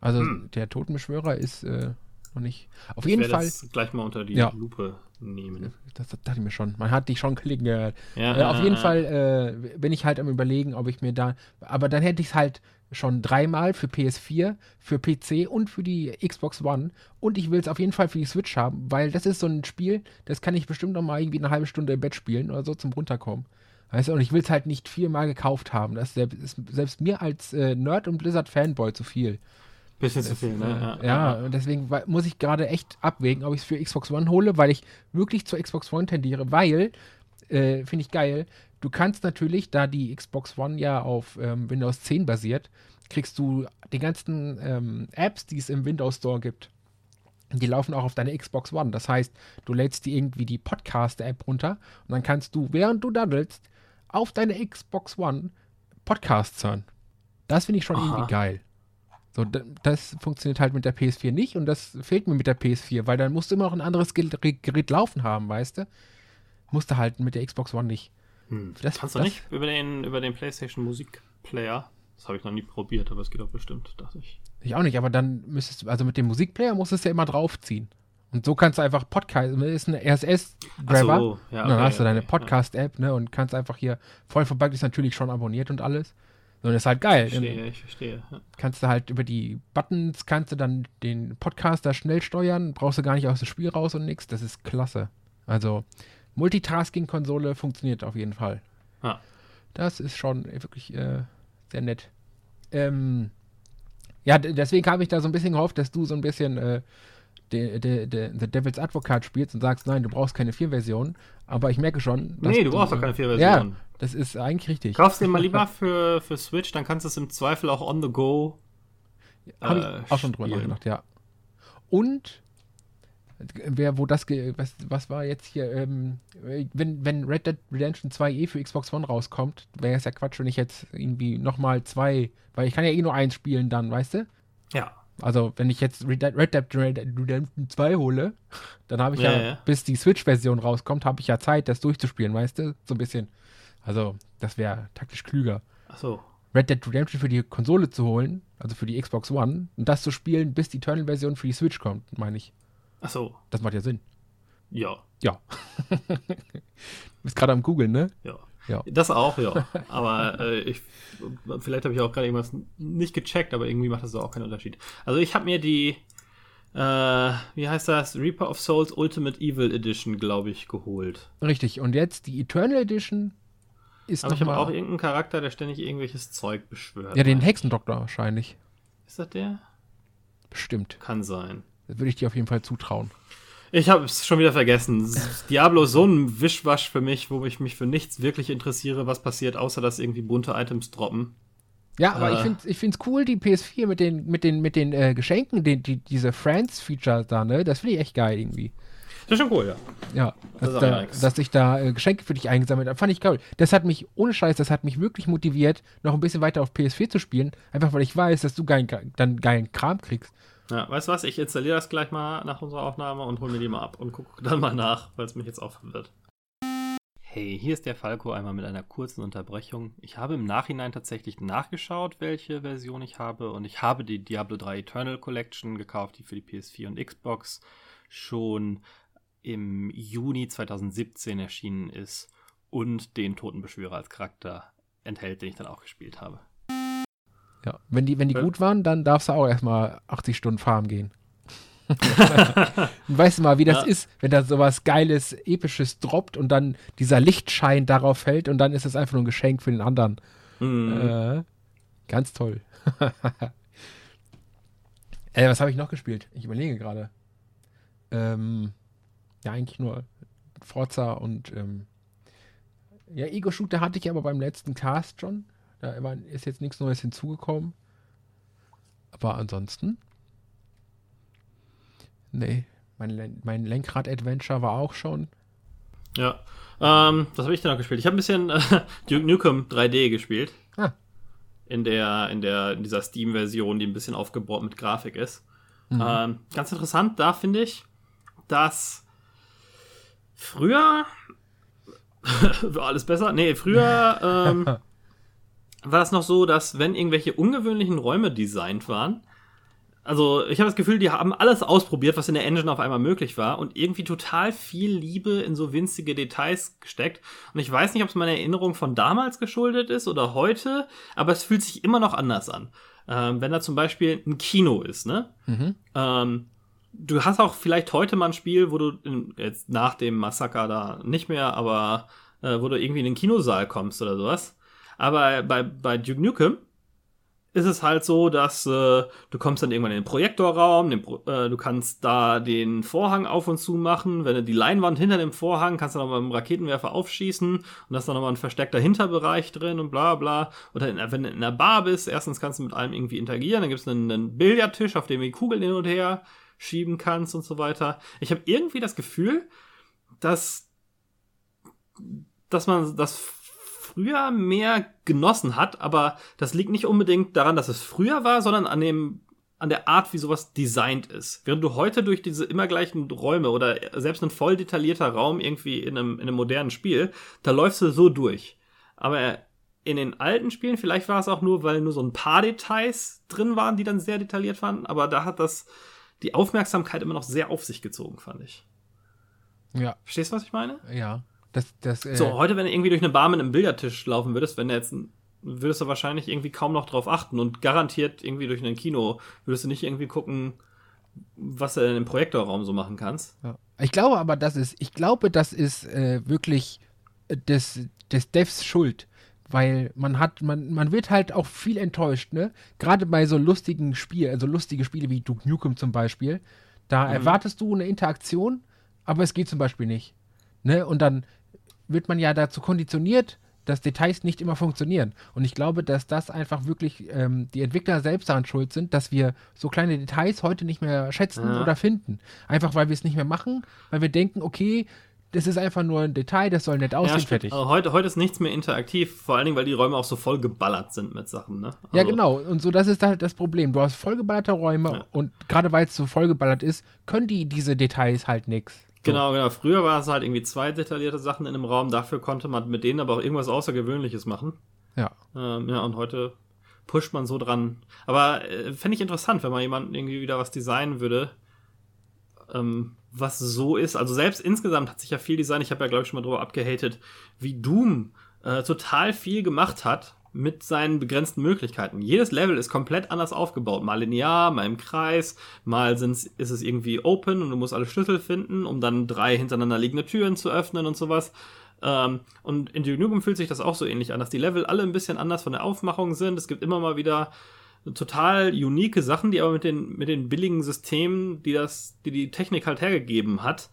Also hm. der Totenbeschwörer ist äh, noch nicht. Auf ich jeden Fall. Das gleich mal unter die ja. Lupe nehmen. Das, das, dachte ich mir schon. Man hat dich schon klicken gehört. Ja, äh, auf jeden ja. Fall äh, bin ich halt am überlegen, ob ich mir da. Aber dann hätte ich es halt schon dreimal für PS4, für PC und für die Xbox One. Und ich will es auf jeden Fall für die Switch haben, weil das ist so ein Spiel, das kann ich bestimmt noch mal irgendwie eine halbe Stunde im Bett spielen oder so zum Runterkommen. Weißt du, und ich will es halt nicht viermal gekauft haben. Das ist selbst, mir als äh, Nerd und Blizzard-Fanboy zu viel. Bisschen zu viel, ne? Äh, ja, ja, und deswegen muss ich gerade echt abwägen, ob ich es für Xbox One hole, weil ich wirklich zur Xbox One tendiere, weil, äh, finde ich geil, du kannst natürlich, da die Xbox One ja auf ähm, Windows 10 basiert, kriegst du die ganzen ähm, Apps, die es im Windows Store gibt. Die laufen auch auf deine Xbox One. Das heißt, du lädst die irgendwie die Podcast-App runter und dann kannst du, während du daddelst, auf deine Xbox One Podcasts hören. Das finde ich schon Aha. irgendwie geil. So, das funktioniert halt mit der PS4 nicht und das fehlt mir mit der PS4, weil dann musst du immer noch ein anderes Gerät laufen haben, weißt du? Musste halt mit der Xbox One nicht. Hm. Das, Kannst du nicht über den, über den PlayStation Musikplayer? Das habe ich noch nie probiert, aber es geht auch bestimmt, dachte ich. Ich auch nicht, aber dann müsstest du, also mit dem Musikplayer musstest du ja immer draufziehen. Und so kannst du einfach Podcast, das ist eine RSS-Grabber. So, ja, okay, dann hast du deine Podcast-App, ne, und kannst einfach hier, voll verbuggt ist natürlich schon abonniert und alles. Und das ist halt geil. Ich verstehe, ich verstehe. Ja. Kannst du halt über die Buttons, kannst du dann den Podcaster schnell steuern, brauchst du gar nicht aus dem Spiel raus und nix. Das ist klasse. Also, Multitasking-Konsole funktioniert auf jeden Fall. Ja. Das ist schon wirklich äh, sehr nett. Ähm, ja, deswegen habe ich da so ein bisschen gehofft, dass du so ein bisschen äh, The, the, the, the Devil's Advocate spielst und sagst, nein, du brauchst keine vier Versionen. Aber ich merke schon. nee, du brauchst doch keine vier Versionen. Ja, das ist eigentlich richtig. Kaufst den mal lieber für, für Switch, dann kannst du es im Zweifel auch on the go. Habe äh, ich auch schon drüber nachgedacht, ja. Und wer, wo das, was, was war jetzt hier, ähm, wenn, wenn Red Dead Redemption 2 eh für Xbox One rauskommt, wäre es ja Quatsch, wenn ich jetzt irgendwie nochmal zwei, weil ich kann ja eh nur eins spielen dann, weißt du? Ja. Also, wenn ich jetzt Red Dead, Red Dead Redemption 2 hole, dann habe ich ja, ja, ja, bis die Switch-Version rauskommt, habe ich ja Zeit, das durchzuspielen, weißt du? So ein bisschen. Also, das wäre taktisch klüger. Ach so. Red Dead Redemption für die Konsole zu holen, also für die Xbox One, und das zu spielen, bis die Eternal-Version für die Switch kommt, meine ich. Ach so. Das macht ja Sinn. Ja. Ja. du bist gerade am Googeln, ne? Ja. Ja. Das auch, ja. Aber äh, ich, vielleicht habe ich auch gerade irgendwas nicht gecheckt, aber irgendwie macht das auch keinen Unterschied. Also ich habe mir die, äh, wie heißt das? Reaper of Souls Ultimate Evil Edition, glaube ich, geholt. Richtig. Und jetzt die Eternal Edition ist Aber ich habe auch irgendeinen Charakter, der ständig irgendwelches Zeug beschwört. Ja, den Hexendoktor wahrscheinlich. Ist das der? Bestimmt. Kann sein. Das würde ich dir auf jeden Fall zutrauen. Ich habe es schon wieder vergessen. Diablo ist so ein Wischwasch für mich, wo ich mich für nichts wirklich interessiere, was passiert, außer dass irgendwie bunte Items droppen. Ja, aber äh, ich finde ich find's cool, die PS4 mit den, mit den, mit den äh, Geschenken, die, die, diese Friends-Feature da, ne? Das finde ich echt geil irgendwie. Das ist schon cool, ja. Ja, das dass, da, dass ich da äh, Geschenke für dich eingesammelt habe, fand ich cool. Das hat mich, ohne Scheiß, das hat mich wirklich motiviert, noch ein bisschen weiter auf PS4 zu spielen. Einfach weil ich weiß, dass du geilen, dann geilen Kram kriegst. Ja, weißt du was? Ich installiere das gleich mal nach unserer Aufnahme und hole mir die mal ab und gucke dann mal nach, weil es mich jetzt auch wird. Hey, hier ist der Falco einmal mit einer kurzen Unterbrechung. Ich habe im Nachhinein tatsächlich nachgeschaut, welche Version ich habe und ich habe die Diablo 3 Eternal Collection gekauft, die für die PS4 und Xbox schon im Juni 2017 erschienen ist und den Totenbeschwörer als Charakter enthält, den ich dann auch gespielt habe. Ja, wenn die, wenn die gut waren, dann darfst du auch erstmal 80 Stunden farmen gehen. weißt du mal, wie das ja. ist, wenn da sowas Geiles, Episches droppt und dann dieser Lichtschein darauf fällt und dann ist es einfach nur ein Geschenk für den anderen. Mhm. Äh, ganz toll. äh, was habe ich noch gespielt? Ich überlege gerade. Ähm, ja, eigentlich nur Forza und ähm, ja, Ego-Shooter hatte ich aber beim letzten Cast schon. Da ist jetzt nichts Neues hinzugekommen. Aber ansonsten. Nee, mein, mein Lenkrad-Adventure war auch schon. Ja. Ähm, was habe ich denn noch gespielt? Ich habe ein bisschen äh, Duke Nukem 3D gespielt. Ah. In der, in der, in dieser Steam-Version, die ein bisschen aufgebaut mit Grafik ist. Mhm. Ähm, ganz interessant, da finde ich, dass früher war alles besser. Nee, früher ähm, war das noch so, dass wenn irgendwelche ungewöhnlichen Räume designt waren, also ich habe das Gefühl, die haben alles ausprobiert, was in der Engine auf einmal möglich war und irgendwie total viel Liebe in so winzige Details gesteckt. Und ich weiß nicht, ob es meine Erinnerung von damals geschuldet ist oder heute, aber es fühlt sich immer noch anders an. Ähm, wenn da zum Beispiel ein Kino ist, ne? Mhm. Ähm, du hast auch vielleicht heute mal ein Spiel, wo du in, jetzt nach dem Massaker da nicht mehr, aber äh, wo du irgendwie in den Kinosaal kommst oder sowas. Aber bei, bei Duke Nukem ist es halt so, dass äh, du kommst dann irgendwann in den Projektorraum, den äh, du kannst da den Vorhang auf und zu machen. Wenn du die Leinwand hinter dem Vorhang kannst du nochmal mit dem Raketenwerfer aufschießen und da ist dann nochmal ein versteckter Hinterbereich drin und bla bla. Oder in, wenn du in der Bar bist, erstens kannst du mit allem irgendwie interagieren, dann gibt es einen, einen Billardtisch, auf dem du die Kugeln hin und her schieben kannst und so weiter. Ich habe irgendwie das Gefühl, dass, dass man das früher mehr genossen hat, aber das liegt nicht unbedingt daran, dass es früher war, sondern an dem an der Art, wie sowas designt ist. Während du heute durch diese immer gleichen Räume oder selbst ein voll detaillierter Raum irgendwie in einem, in einem modernen Spiel, da läufst du so durch. Aber in den alten Spielen, vielleicht war es auch nur, weil nur so ein paar Details drin waren, die dann sehr detailliert waren, aber da hat das die Aufmerksamkeit immer noch sehr auf sich gezogen, fand ich. Ja. Verstehst du, was ich meine? Ja. Das, das, äh so, heute, wenn du irgendwie durch eine Bar mit einem Billardtisch laufen würdest, wenn du jetzt würdest du wahrscheinlich irgendwie kaum noch drauf achten und garantiert irgendwie durch ein Kino würdest du nicht irgendwie gucken, was du in dem Projektorraum so machen kannst. Ja. Ich glaube aber, das ist, ich glaube, das ist äh, wirklich des, des Devs Schuld. Weil man hat, man, man wird halt auch viel enttäuscht, ne? Gerade bei so lustigen Spielen, also lustige Spiele wie Duke Nukem zum Beispiel, da mhm. erwartest du eine Interaktion, aber es geht zum Beispiel nicht. Ne? Und dann wird man ja dazu konditioniert, dass Details nicht immer funktionieren. Und ich glaube, dass das einfach wirklich ähm, die Entwickler selbst daran schuld sind, dass wir so kleine Details heute nicht mehr schätzen ja. oder finden. Einfach weil wir es nicht mehr machen, weil wir denken, okay, das ist einfach nur ein Detail, das soll nett aussehen, ja, fertig. Also heute, heute ist nichts mehr interaktiv, vor allen Dingen, weil die Räume auch so voll geballert sind mit Sachen, ne? Also ja, genau. Und so, das ist halt das Problem. Du hast vollgeballerte Räume ja. und gerade weil es so vollgeballert ist, können die diese Details halt nichts. Genau, genau. Früher war es halt irgendwie zwei detaillierte Sachen in einem Raum. Dafür konnte man mit denen aber auch irgendwas Außergewöhnliches machen. Ja. Ähm, ja, und heute pusht man so dran. Aber äh, fände ich interessant, wenn man jemanden irgendwie wieder was designen würde, ähm, was so ist. Also selbst insgesamt hat sich ja viel Design, ich habe ja glaube ich schon mal drüber abgehatet, wie Doom äh, total viel gemacht hat mit seinen begrenzten Möglichkeiten. Jedes Level ist komplett anders aufgebaut. Mal linear, mal im Kreis, mal sind's, ist es irgendwie open und du musst alle Schlüssel finden, um dann drei hintereinander liegende Türen zu öffnen und sowas. Ähm, und in Duke fühlt sich das auch so ähnlich an, dass die Level alle ein bisschen anders von der Aufmachung sind. Es gibt immer mal wieder total unique Sachen, die aber mit den, mit den billigen Systemen, die das, die die Technik halt hergegeben hat,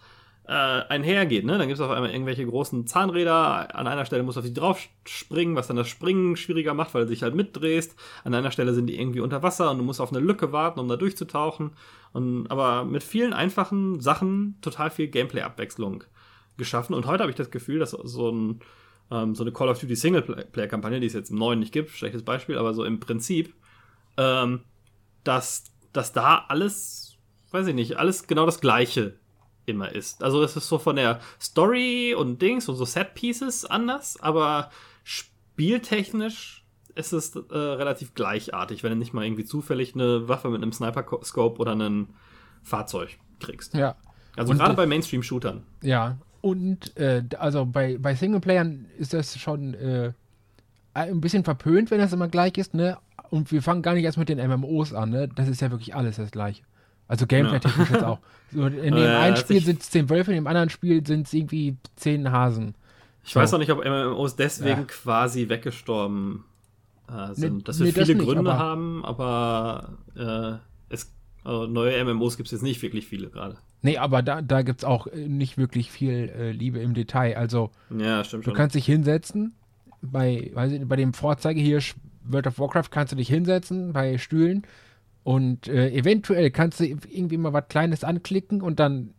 äh, einhergeht. Ne? Dann gibt es auf einmal irgendwelche großen Zahnräder. An einer Stelle musst du auf die drauf springen, was dann das Springen schwieriger macht, weil du dich halt mitdrehst. An einer Stelle sind die irgendwie unter Wasser und du musst auf eine Lücke warten, um da durchzutauchen. Und, aber mit vielen einfachen Sachen total viel Gameplay-Abwechslung geschaffen. Und heute habe ich das Gefühl, dass so, ein, ähm, so eine Call of Duty Singleplayer-Kampagne, die es jetzt im neuen nicht gibt, schlechtes Beispiel, aber so im Prinzip, ähm, dass, dass da alles, weiß ich nicht, alles genau das Gleiche immer ist. Also es ist so von der Story und Dings und so Set Pieces anders, aber spieltechnisch ist es äh, relativ gleichartig, wenn du nicht mal irgendwie zufällig eine Waffe mit einem Sniper-Scope oder ein Fahrzeug kriegst. Ja. Also gerade bei Mainstream-Shootern. Ja. Und äh, also bei, bei Singleplayern ist das schon äh, ein bisschen verpönt, wenn das immer gleich ist, ne? Und wir fangen gar nicht erst mit den MMOs an, ne? Das ist ja wirklich alles das gleiche. Also Gameplay-technisch ja. jetzt auch. So, in dem ja, einen Spiel sind es zehn Wölfe, in dem anderen Spiel sind es irgendwie zehn Hasen. Ich so. weiß auch nicht, ob MMOs deswegen ja. quasi weggestorben äh, sind. Nee, dass wir nee, viele das Gründe aber haben, aber äh, es, also neue MMOs gibt es jetzt nicht wirklich viele gerade. Nee, aber da, da gibt es auch äh, nicht wirklich viel äh, Liebe im Detail. Also, ja, du schon. kannst dich hinsetzen. Bei, weiß ich, bei dem Vorzeige hier, World of Warcraft, kannst du dich hinsetzen bei Stühlen und äh, eventuell kannst du irgendwie mal was Kleines anklicken und dann,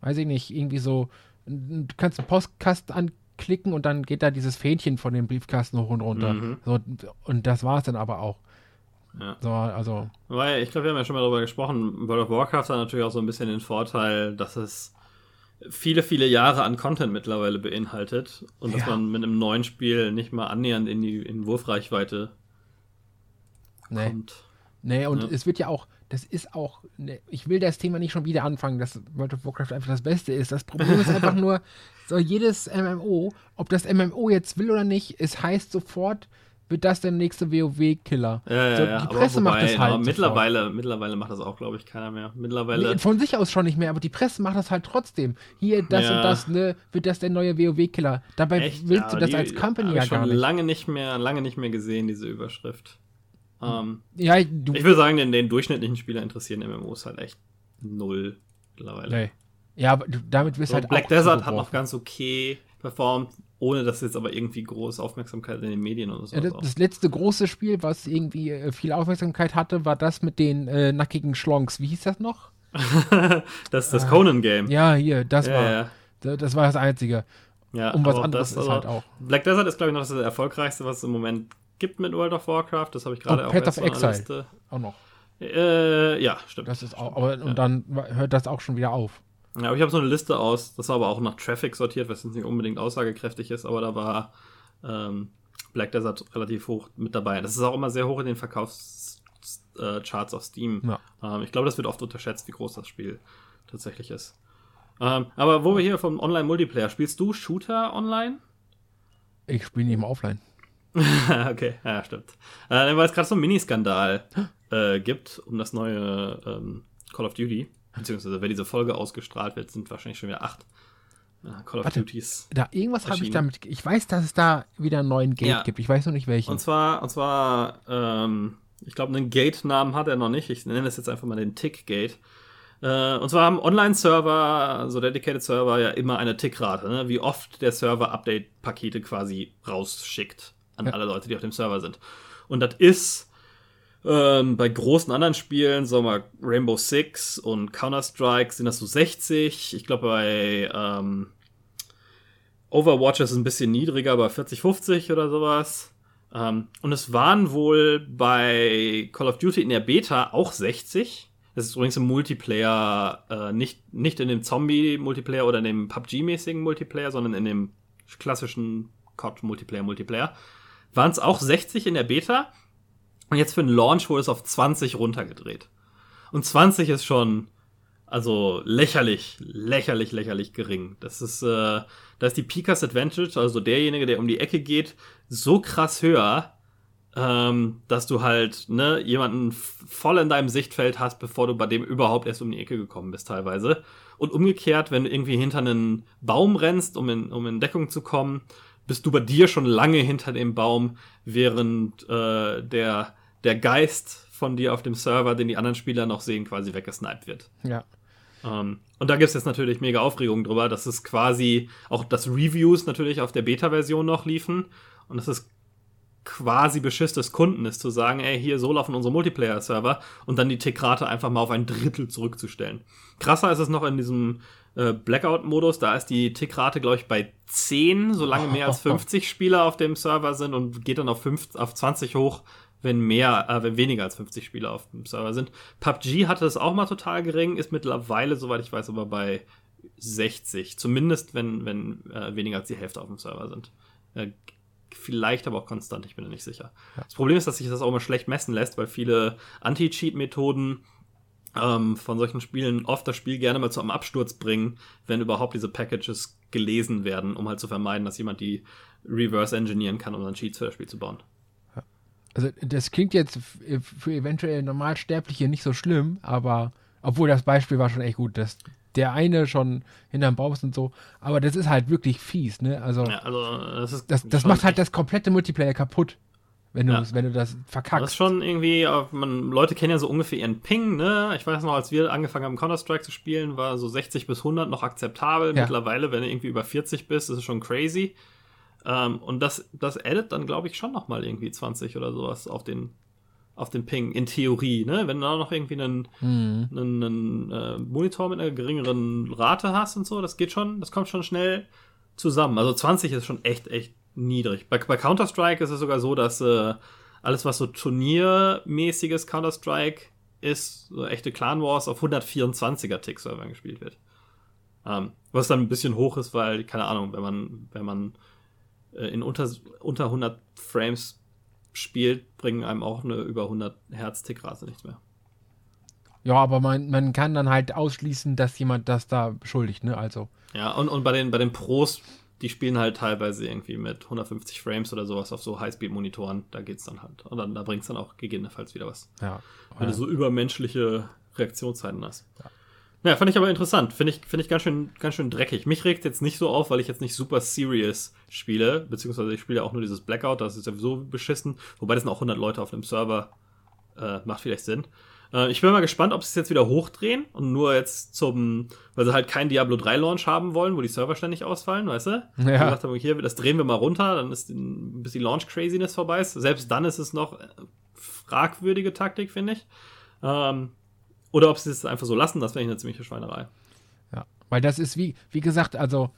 weiß ich nicht, irgendwie so, du kannst einen Postkasten anklicken und dann geht da dieses Fähnchen von dem Briefkasten hoch und runter. Mhm. So, und das war es dann aber auch. Ja. So, also. Weil ich glaube, wir haben ja schon mal darüber gesprochen. World of Warcraft hat natürlich auch so ein bisschen den Vorteil, dass es viele, viele Jahre an Content mittlerweile beinhaltet und ja. dass man mit einem neuen Spiel nicht mal annähernd in die in Wurfreichweite nee. kommt. Nee, und ja. es wird ja auch, das ist auch, ne, ich will das Thema nicht schon wieder anfangen, dass World of Warcraft einfach das Beste ist. Das Problem ist einfach nur, so jedes MMO, ob das MMO jetzt will oder nicht, es heißt sofort, wird das der nächste WoW-Killer. Ja, ja, so, ja. Die Presse wobei, macht das halt. Aber mittlerweile, mittlerweile macht das auch, glaube ich, keiner mehr. Mittlerweile. Nee, von sich aus schon nicht mehr, aber die Presse macht das halt trotzdem. Hier, das ja. und das, ne, wird das der neue WoW-Killer. Dabei Echt? willst du das die, als Company ja gar nicht. lange nicht mehr, lange nicht mehr gesehen, diese Überschrift. Ähm, ja, du, ich würde sagen, den, den, durchschnittlichen Spieler interessieren MMOs halt echt null mittlerweile. Nee. Ja, aber du, damit wirst so, halt Black Desert hat noch ganz okay performt, ohne dass jetzt aber irgendwie große Aufmerksamkeit in den Medien oder so. Ja, das, das, letzte große Spiel, was irgendwie äh, viel Aufmerksamkeit hatte, war das mit den äh, nackigen Schlonks. Wie hieß das noch? das ist das ah, Conan-Game. Ja, hier, das ja, war. Ja. Das war das Einzige. Ja, um was anderes das, ist halt also, auch. Black Desert ist, glaube ich, noch das erfolgreichste, was es im Moment gibt mit World of Warcraft. Das habe ich gerade oh, auch Path of Exile. Auch noch. Äh, ja, stimmt. Das ist auch, aber, und dann hört das auch schon wieder auf. Ja, aber ich habe so eine Liste aus, das war aber auch nach Traffic sortiert, was jetzt nicht unbedingt aussagekräftig ist, aber da war ähm, Black Desert relativ hoch mit dabei. Das ist auch immer sehr hoch in den Verkaufscharts äh, auf Steam. Ja. Ähm, ich glaube, das wird oft unterschätzt, wie groß das Spiel tatsächlich ist. Ähm, aber wo wir hier vom Online-Multiplayer, spielst du Shooter online? Ich spiele nicht immer offline. okay, ja, stimmt. Äh, weil es gerade so einen Miniskandal äh, gibt um das neue ähm, Call of Duty. Beziehungsweise, wenn diese Folge ausgestrahlt wird, sind wahrscheinlich schon wieder acht ja, Call of Warte, Duties. Da irgendwas habe ich damit. Ich weiß, dass es da wieder einen neuen Gate ja. gibt. Ich weiß noch nicht welchen. Und zwar, und zwar, ähm, ich glaube, einen Gate-Namen hat er noch nicht. Ich nenne es jetzt einfach mal den Tick-Gate. Äh, und zwar haben Online-Server, so Dedicated Server, ja immer eine Tickrate, ne? wie oft der Server Update-Pakete quasi rausschickt an ja. alle Leute, die auf dem Server sind. Und das ist ähm, bei großen anderen Spielen, sagen wir Rainbow Six und Counter-Strike, sind das so 60. Ich glaube, bei ähm, Overwatch ist es ein bisschen niedriger, bei 40, 50 oder sowas. Ähm, und es waren wohl bei Call of Duty in der Beta auch 60. Das ist übrigens im Multiplayer, äh, nicht, nicht in dem Zombie-Multiplayer oder in dem PUBG-mäßigen Multiplayer, sondern in dem klassischen COD-Multiplayer-Multiplayer. Waren es auch 60 in der Beta und jetzt für den Launch wurde es auf 20 runtergedreht. Und 20 ist schon, also lächerlich, lächerlich, lächerlich gering. Das ist, äh, da ist die Pikas Advantage, also derjenige, der um die Ecke geht, so krass höher, ähm, dass du halt ne, jemanden voll in deinem Sichtfeld hast, bevor du bei dem überhaupt erst um die Ecke gekommen bist, teilweise. Und umgekehrt, wenn du irgendwie hinter einen Baum rennst, um in, um in Deckung zu kommen, bist du bei dir schon lange hinter dem Baum, während äh, der, der Geist von dir auf dem Server, den die anderen Spieler noch sehen, quasi weggesniped wird. Ja. Ähm, und da gibt es jetzt natürlich mega Aufregung drüber, dass es quasi auch das Reviews natürlich auf der Beta-Version noch liefen. Und das ist quasi Beschiss des Kunden ist, zu sagen, ey, hier so laufen unsere Multiplayer-Server und dann die Tickrate einfach mal auf ein Drittel zurückzustellen. Krasser ist es noch in diesem äh, Blackout-Modus, da ist die Tickrate, glaube ich, bei 10, solange mehr als 50 Spieler auf dem Server sind und geht dann auf, 5, auf 20 hoch, wenn mehr, äh, wenn weniger als 50 Spieler auf dem Server sind. PUBG hatte es auch mal total gering, ist mittlerweile, soweit ich weiß, aber bei 60. Zumindest, wenn, wenn äh, weniger als die Hälfte auf dem Server sind. Äh, vielleicht aber auch konstant, ich bin mir nicht sicher. Ja. Das Problem ist, dass sich das auch immer schlecht messen lässt, weil viele Anti-Cheat-Methoden ähm, von solchen Spielen oft das Spiel gerne mal zu einem Absturz bringen, wenn überhaupt diese Packages gelesen werden, um halt zu vermeiden, dass jemand die reverse engineeren kann, um dann Cheats für das Spiel zu bauen. Also das klingt jetzt für eventuell Normalsterbliche nicht so schlimm, aber obwohl das Beispiel war schon echt gut, dass der eine schon hinterm Baum ist und so. Aber das ist halt wirklich fies, ne? Also, ja, also das, das, das macht halt das komplette Multiplayer kaputt. Wenn du, ja. wenn du das verkackst. Das ist schon irgendwie, man, Leute kennen ja so ungefähr ihren Ping, ne? Ich weiß noch, als wir angefangen haben, Counter-Strike zu spielen, war so 60 bis 100 noch akzeptabel. Ja. Mittlerweile, wenn du irgendwie über 40 bist, ist es schon crazy. Ähm, und das, das addet dann, glaube ich, schon noch mal irgendwie 20 oder sowas auf den, auf den Ping, in Theorie, ne? Wenn du da noch irgendwie einen, mhm. einen, einen äh, Monitor mit einer geringeren Rate hast und so, das geht schon, das kommt schon schnell zusammen. Also 20 ist schon echt, echt niedrig. Bei, bei Counter-Strike ist es sogar so, dass äh, alles, was so turniermäßiges Counter-Strike ist, so echte Clan Wars auf 124er Tick-Servern gespielt wird. Ähm, was dann ein bisschen hoch ist, weil, keine Ahnung, wenn man, wenn man äh, in unter, unter 100 Frames spielt, bringen einem auch eine über 100 Hertz Tickrate nichts mehr. Ja, aber man, man kann dann halt ausschließen, dass jemand das da beschuldigt, ne? Also. Ja, und, und bei, den, bei den Pros, die spielen halt teilweise irgendwie mit 150 Frames oder sowas auf so Highspeed-Monitoren, da geht's dann halt. Und dann, da bringt's dann auch gegebenenfalls wieder was. Ja. Wenn du so übermenschliche Reaktionszeiten hast. Ja. Ja, fand ich aber interessant. Finde ich, find ich ganz schön, ganz schön dreckig. Mich regt jetzt nicht so auf, weil ich jetzt nicht super serious spiele, beziehungsweise ich spiele auch nur dieses Blackout, das ist sowieso beschissen. Wobei das sind auch 100 Leute auf dem Server. äh, macht vielleicht Sinn. Äh, ich bin mal gespannt, ob sie es jetzt wieder hochdrehen und nur jetzt zum, weil sie halt keinen Diablo 3 Launch haben wollen, wo die Server ständig ausfallen, weißt du? Ja. Die gesagt haben, hier, das drehen wir mal runter, dann ist ein bisschen Launch Craziness vorbei ist. Selbst dann ist es noch äh, fragwürdige Taktik, finde ich. Ähm, oder ob sie es einfach so lassen, das wäre eine ziemliche Schweinerei. Ja, weil das ist wie, wie gesagt, also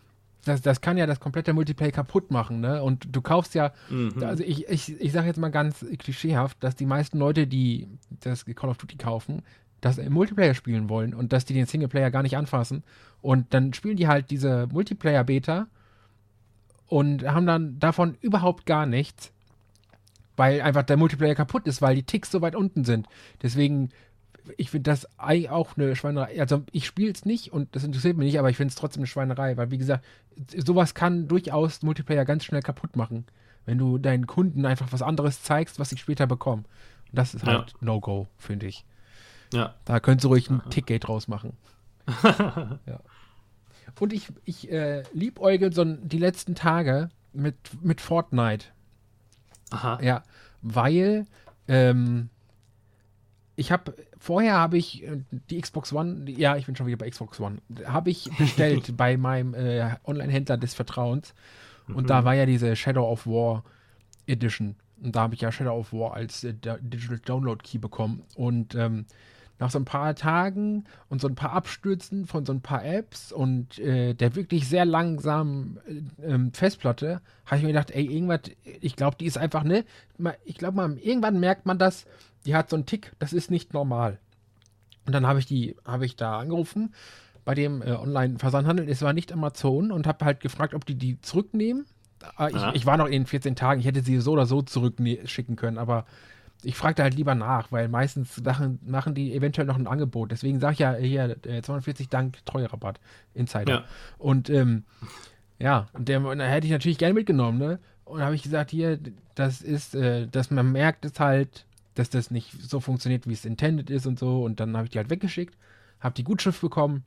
das, das kann ja das komplette Multiplayer kaputt machen, ne? Und du kaufst ja, Mhm. also ich, ich, ich sage jetzt mal ganz klischeehaft, dass die meisten Leute, die das Call of Duty kaufen, das im Multiplayer spielen wollen und dass die den Singleplayer gar nicht anfassen. Und dann spielen die halt diese Multiplayer-Beta und haben dann davon überhaupt gar nichts, weil einfach der Multiplayer kaputt ist, weil die Ticks so weit unten sind. Deswegen, ich finde das eigentlich auch eine Schweinerei. Also ich spiele es nicht und das interessiert mich nicht, aber ich finde es trotzdem eine Schweinerei, weil wie gesagt, sowas kann durchaus Multiplayer ganz schnell kaputt machen, wenn du deinen Kunden einfach was anderes zeigst, was sie später bekommen. Und das ist Ja. halt No-Go, finde ich. Ja. Da könntest du ruhig ein Ticket draus machen. ja. Und ich, ich äh, liebäugel so die letzten Tage mit, mit Fortnite. Aha. Ja, weil ähm, ich habe vorher habe ich äh, die Xbox One, die, ja, ich bin schon wieder bei Xbox One, habe ich bestellt bei meinem äh, Online-Händler des Vertrauens. Und da war ja diese Shadow of War Edition. Und da habe ich ja Shadow of War als äh, Digital Download Key bekommen. Und ähm, nach so ein paar Tagen und so ein paar Abstürzen von so ein paar Apps und äh, der wirklich sehr langsamen äh, ähm, Festplatte, habe ich mir gedacht, ey, irgendwas, ich glaube, die ist einfach, ne, ich glaube mal, irgendwann merkt man das, die hat so einen Tick, das ist nicht normal. Und dann habe ich die, habe ich da angerufen bei dem äh, Online-Versandhandel, es war nicht Amazon und habe halt gefragt, ob die die zurücknehmen. Äh, ich, ich war noch in 14 Tagen, ich hätte sie so oder so zurückschicken können, aber ich fragte halt lieber nach, weil meistens Sachen machen die eventuell noch ein Angebot. Deswegen sage ich ja hier äh, 240 Dank Treuerabatt Insider. Ja. Und ähm, ja, und der, und da hätte ich natürlich gerne mitgenommen, ne? Und habe ich gesagt, hier, das ist, äh, dass man merkt es halt, dass das nicht so funktioniert, wie es intended ist und so. Und dann habe ich die halt weggeschickt, habe die Gutschrift bekommen.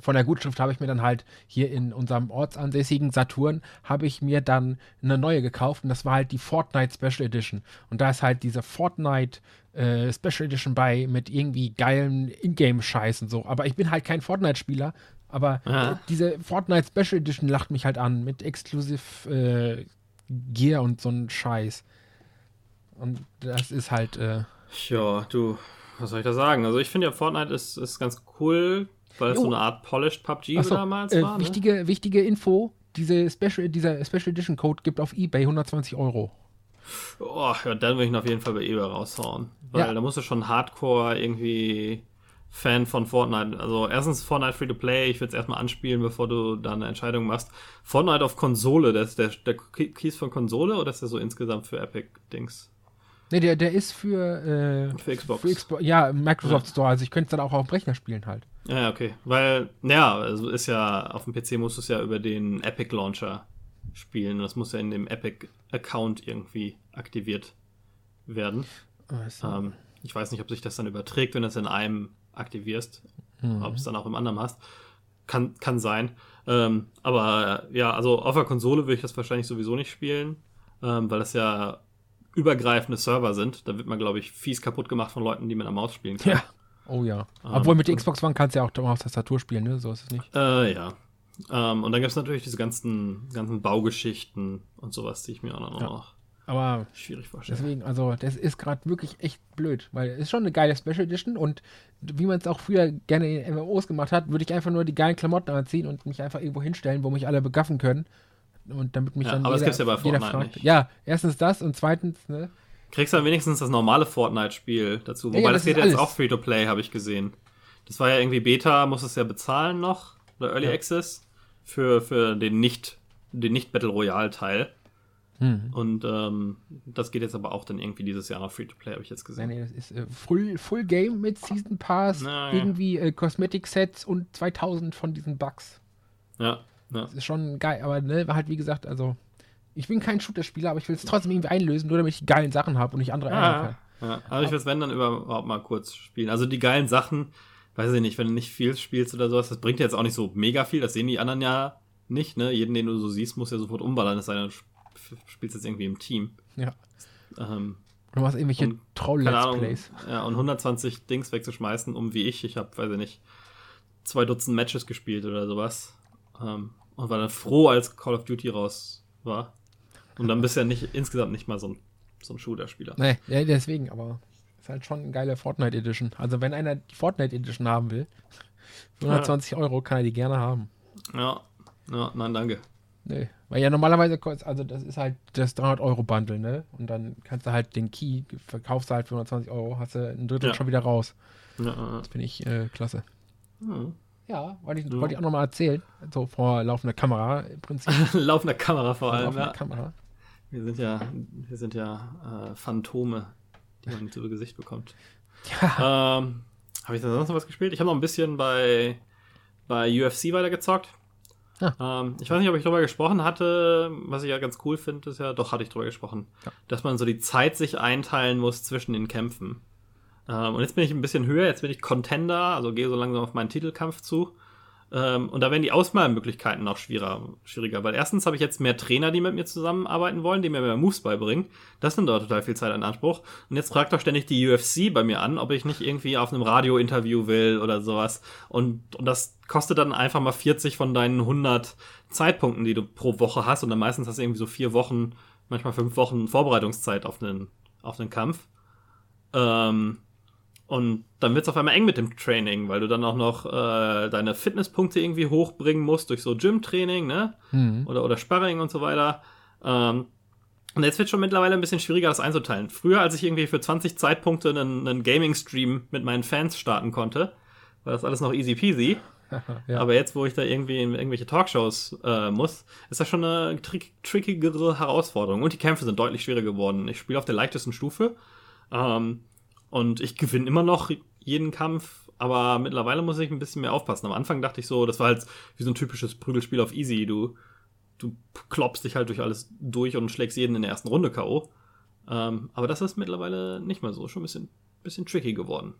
Von der Gutschrift habe ich mir dann halt hier in unserem ortsansässigen Saturn habe ich mir dann eine neue gekauft und das war halt die Fortnite Special Edition. Und da ist halt diese Fortnite äh, Special Edition bei mit irgendwie geilen Ingame-Scheiß und so. Aber ich bin halt kein Fortnite-Spieler. Aber äh, diese Fortnite Special Edition lacht mich halt an mit Exclusive äh, Gear und so ein Scheiß. Und das ist halt, äh, Ja, du, was soll ich da sagen? Also ich finde ja, Fortnite ist, ist ganz cool, weil es so eine Art Polished PUBG Achso, damals äh, war. Ne? wichtige, wichtige Info, diese Special, dieser Special Edition Code gibt auf Ebay 120 Euro. Oh, ja, dann würde ich ihn auf jeden Fall bei eBay raushauen. Weil Ja. da musst du schon hardcore irgendwie Fan von Fortnite. Also erstens Fortnite Free-to-Play, ich würde es erstmal anspielen, bevor du da eine Entscheidung machst. Fortnite auf Konsole, der, der, der Keys von Konsole oder ist der so insgesamt für Epic-Dings? Ne, der, der ist für, äh, Für Xbox. für Xbox, ja, Microsoft Ja. Store, also ich könnte es dann auch auf dem Rechner spielen halt. Ja, okay. Weil, naja, also ist ja, auf dem PC musst du es ja über den Epic Launcher spielen. Und das muss ja in dem Epic-Account irgendwie aktiviert werden. Also, Ähm, ich weiß nicht, ob sich das dann überträgt, wenn du es in einem aktivierst, Mhm. ob es dann auch im anderen hast. Kann, kann sein. Ähm, aber ja, also auf der Konsole würde ich das wahrscheinlich sowieso nicht spielen, ähm, weil das ja übergreifende Server sind. Da wird man, glaube ich, fies kaputt gemacht von Leuten, die mit einer Maus spielen können. ja. Oh ja. Obwohl mit der Xbox One kannst du ja auch auf Tastatur spielen, ne? So ist es nicht. Äh, ja. Ähm, und dann gibt es natürlich diese ganzen, ganzen Baugeschichten und sowas, die ich mir auch noch, Ja. noch Aber schwierig vorstelle. deswegen, also, das ist gerade wirklich echt blöd, weil es ist schon eine geile Special Edition und wie man es auch früher gerne in MMOs gemacht hat, würde ich einfach nur die geilen Klamotten anziehen und mich einfach irgendwo hinstellen, wo mich alle begaffen können. Und damit mich Ja, dann aber das gibt's ja bei jeder Fortnite fragt. nicht. Ja, erstens das und zweitens, ne? Kriegst dann wenigstens das normale Fortnite-Spiel dazu. Wobei ja, das, das geht ist jetzt alles. auch Free-to-Play, habe ich gesehen. Das war ja irgendwie Beta, muss es ja bezahlen noch. Oder Early. Access. Für, für den nicht, den nicht Battle Royale-Teil. Hm. Und ähm, das geht jetzt aber auch dann irgendwie dieses Jahr noch Free-to-Play, habe ich jetzt gesehen. nee, das ist äh, Full, Full Game mit Season Pass, Na, ja. irgendwie äh, Cosmetic-Sets und 2000 von diesen Bugs. Ja, ja. Das ist schon geil, aber ne, war halt wie gesagt, also ich bin kein Shooter-Spieler, aber ich will es trotzdem irgendwie einlösen, nur damit ich die geilen Sachen habe und nicht andere Ja, kann. ja. Aber ich will es, wenn, dann überhaupt mal kurz spielen. Also die geilen Sachen, weiß ich nicht, wenn du nicht viel spielst oder sowas, das bringt dir jetzt auch nicht so mega viel. Das sehen die anderen ja nicht, ne? Jeden, den du so siehst, muss ja sofort umballern, es sei denn, du sp- spielst jetzt irgendwie im Team. Ja. Ähm, Du machst irgendwelche Troll-Let's Plays. Ja, und 120 Dings wegzuschmeißen, um wie ich, ich habe, weiß ich nicht, zwei Dutzend Matches gespielt oder sowas. Ähm, und war dann froh, als Call of Duty raus war. Und dann bist du ja nicht, insgesamt nicht mal so ein, so ein Shooter-Spieler. Nee, ja, deswegen, aber ist halt schon eine geile Fortnite Edition. Also wenn einer die Fortnite Edition haben will, für 120 ja. Euro kann er die gerne haben. Ja, ja, nein, danke. Nee, weil ja normalerweise also das ist halt das 300 Euro Bundle, ne? Und dann kannst du halt den Key, verkaufst du halt für 120 Euro, hast du ein Drittel ja. schon wieder raus. Ja, das finde ich äh, klasse. Mhm. Ja, wollte ich, ja. wollte ich auch nochmal erzählen. So vor laufender Kamera im Prinzip. laufender Kamera vor allem, laufender ja. Kamera. Wir sind ja, wir sind ja äh, Phantome, die man zu Gesicht bekommt. Ja. Ähm, habe ich da sonst noch was gespielt? Ich habe noch ein bisschen bei, bei UFC weitergezockt. Ja. Ähm, ich weiß nicht, ob ich darüber gesprochen hatte. Was ich ja ganz cool finde, ist ja, doch hatte ich darüber gesprochen, ja. dass man so die Zeit sich einteilen muss zwischen den Kämpfen. Ähm, und jetzt bin ich ein bisschen höher, jetzt bin ich Contender, also gehe so langsam auf meinen Titelkampf zu. Ähm, und da werden die Ausmalmöglichkeiten auch schwieriger, schwieriger. Weil erstens habe ich jetzt mehr Trainer, die mit mir zusammenarbeiten wollen, die mir mehr Moves beibringen. Das nimmt aber total viel Zeit in Anspruch. Und jetzt fragt doch ständig die UFC bei mir an, ob ich nicht irgendwie auf einem Radio-Interview will oder sowas. Und, und das kostet dann einfach mal 40 von deinen 100 Zeitpunkten, die du pro Woche hast. Und dann meistens hast du irgendwie so vier Wochen, manchmal fünf Wochen Vorbereitungszeit auf einen, auf einen Kampf. Ähm, und dann wird es auf einmal eng mit dem Training, weil du dann auch noch äh, deine Fitnesspunkte irgendwie hochbringen musst durch so Gym-Training, ne? Mhm. Oder, oder Sparring und so weiter. Ähm, und jetzt wird schon mittlerweile ein bisschen schwieriger, das einzuteilen. Früher, als ich irgendwie für 20 Zeitpunkte einen, einen Gaming-Stream mit meinen Fans starten konnte, war das alles noch easy peasy. ja. Aber jetzt, wo ich da irgendwie in irgendwelche Talkshows äh, muss, ist das schon eine trick trickigere Herausforderung. Und die Kämpfe sind deutlich schwieriger geworden. Ich spiele auf der leichtesten Stufe. Ähm, und ich gewinne immer noch jeden Kampf, aber mittlerweile muss ich ein bisschen mehr aufpassen. Am Anfang dachte ich so, das war halt wie so ein typisches Prügelspiel auf Easy. Du, du klopfst dich halt durch alles durch und schlägst jeden in der ersten Runde K.O. Ähm, aber das ist mittlerweile nicht mehr so. Schon ein bisschen, bisschen tricky geworden.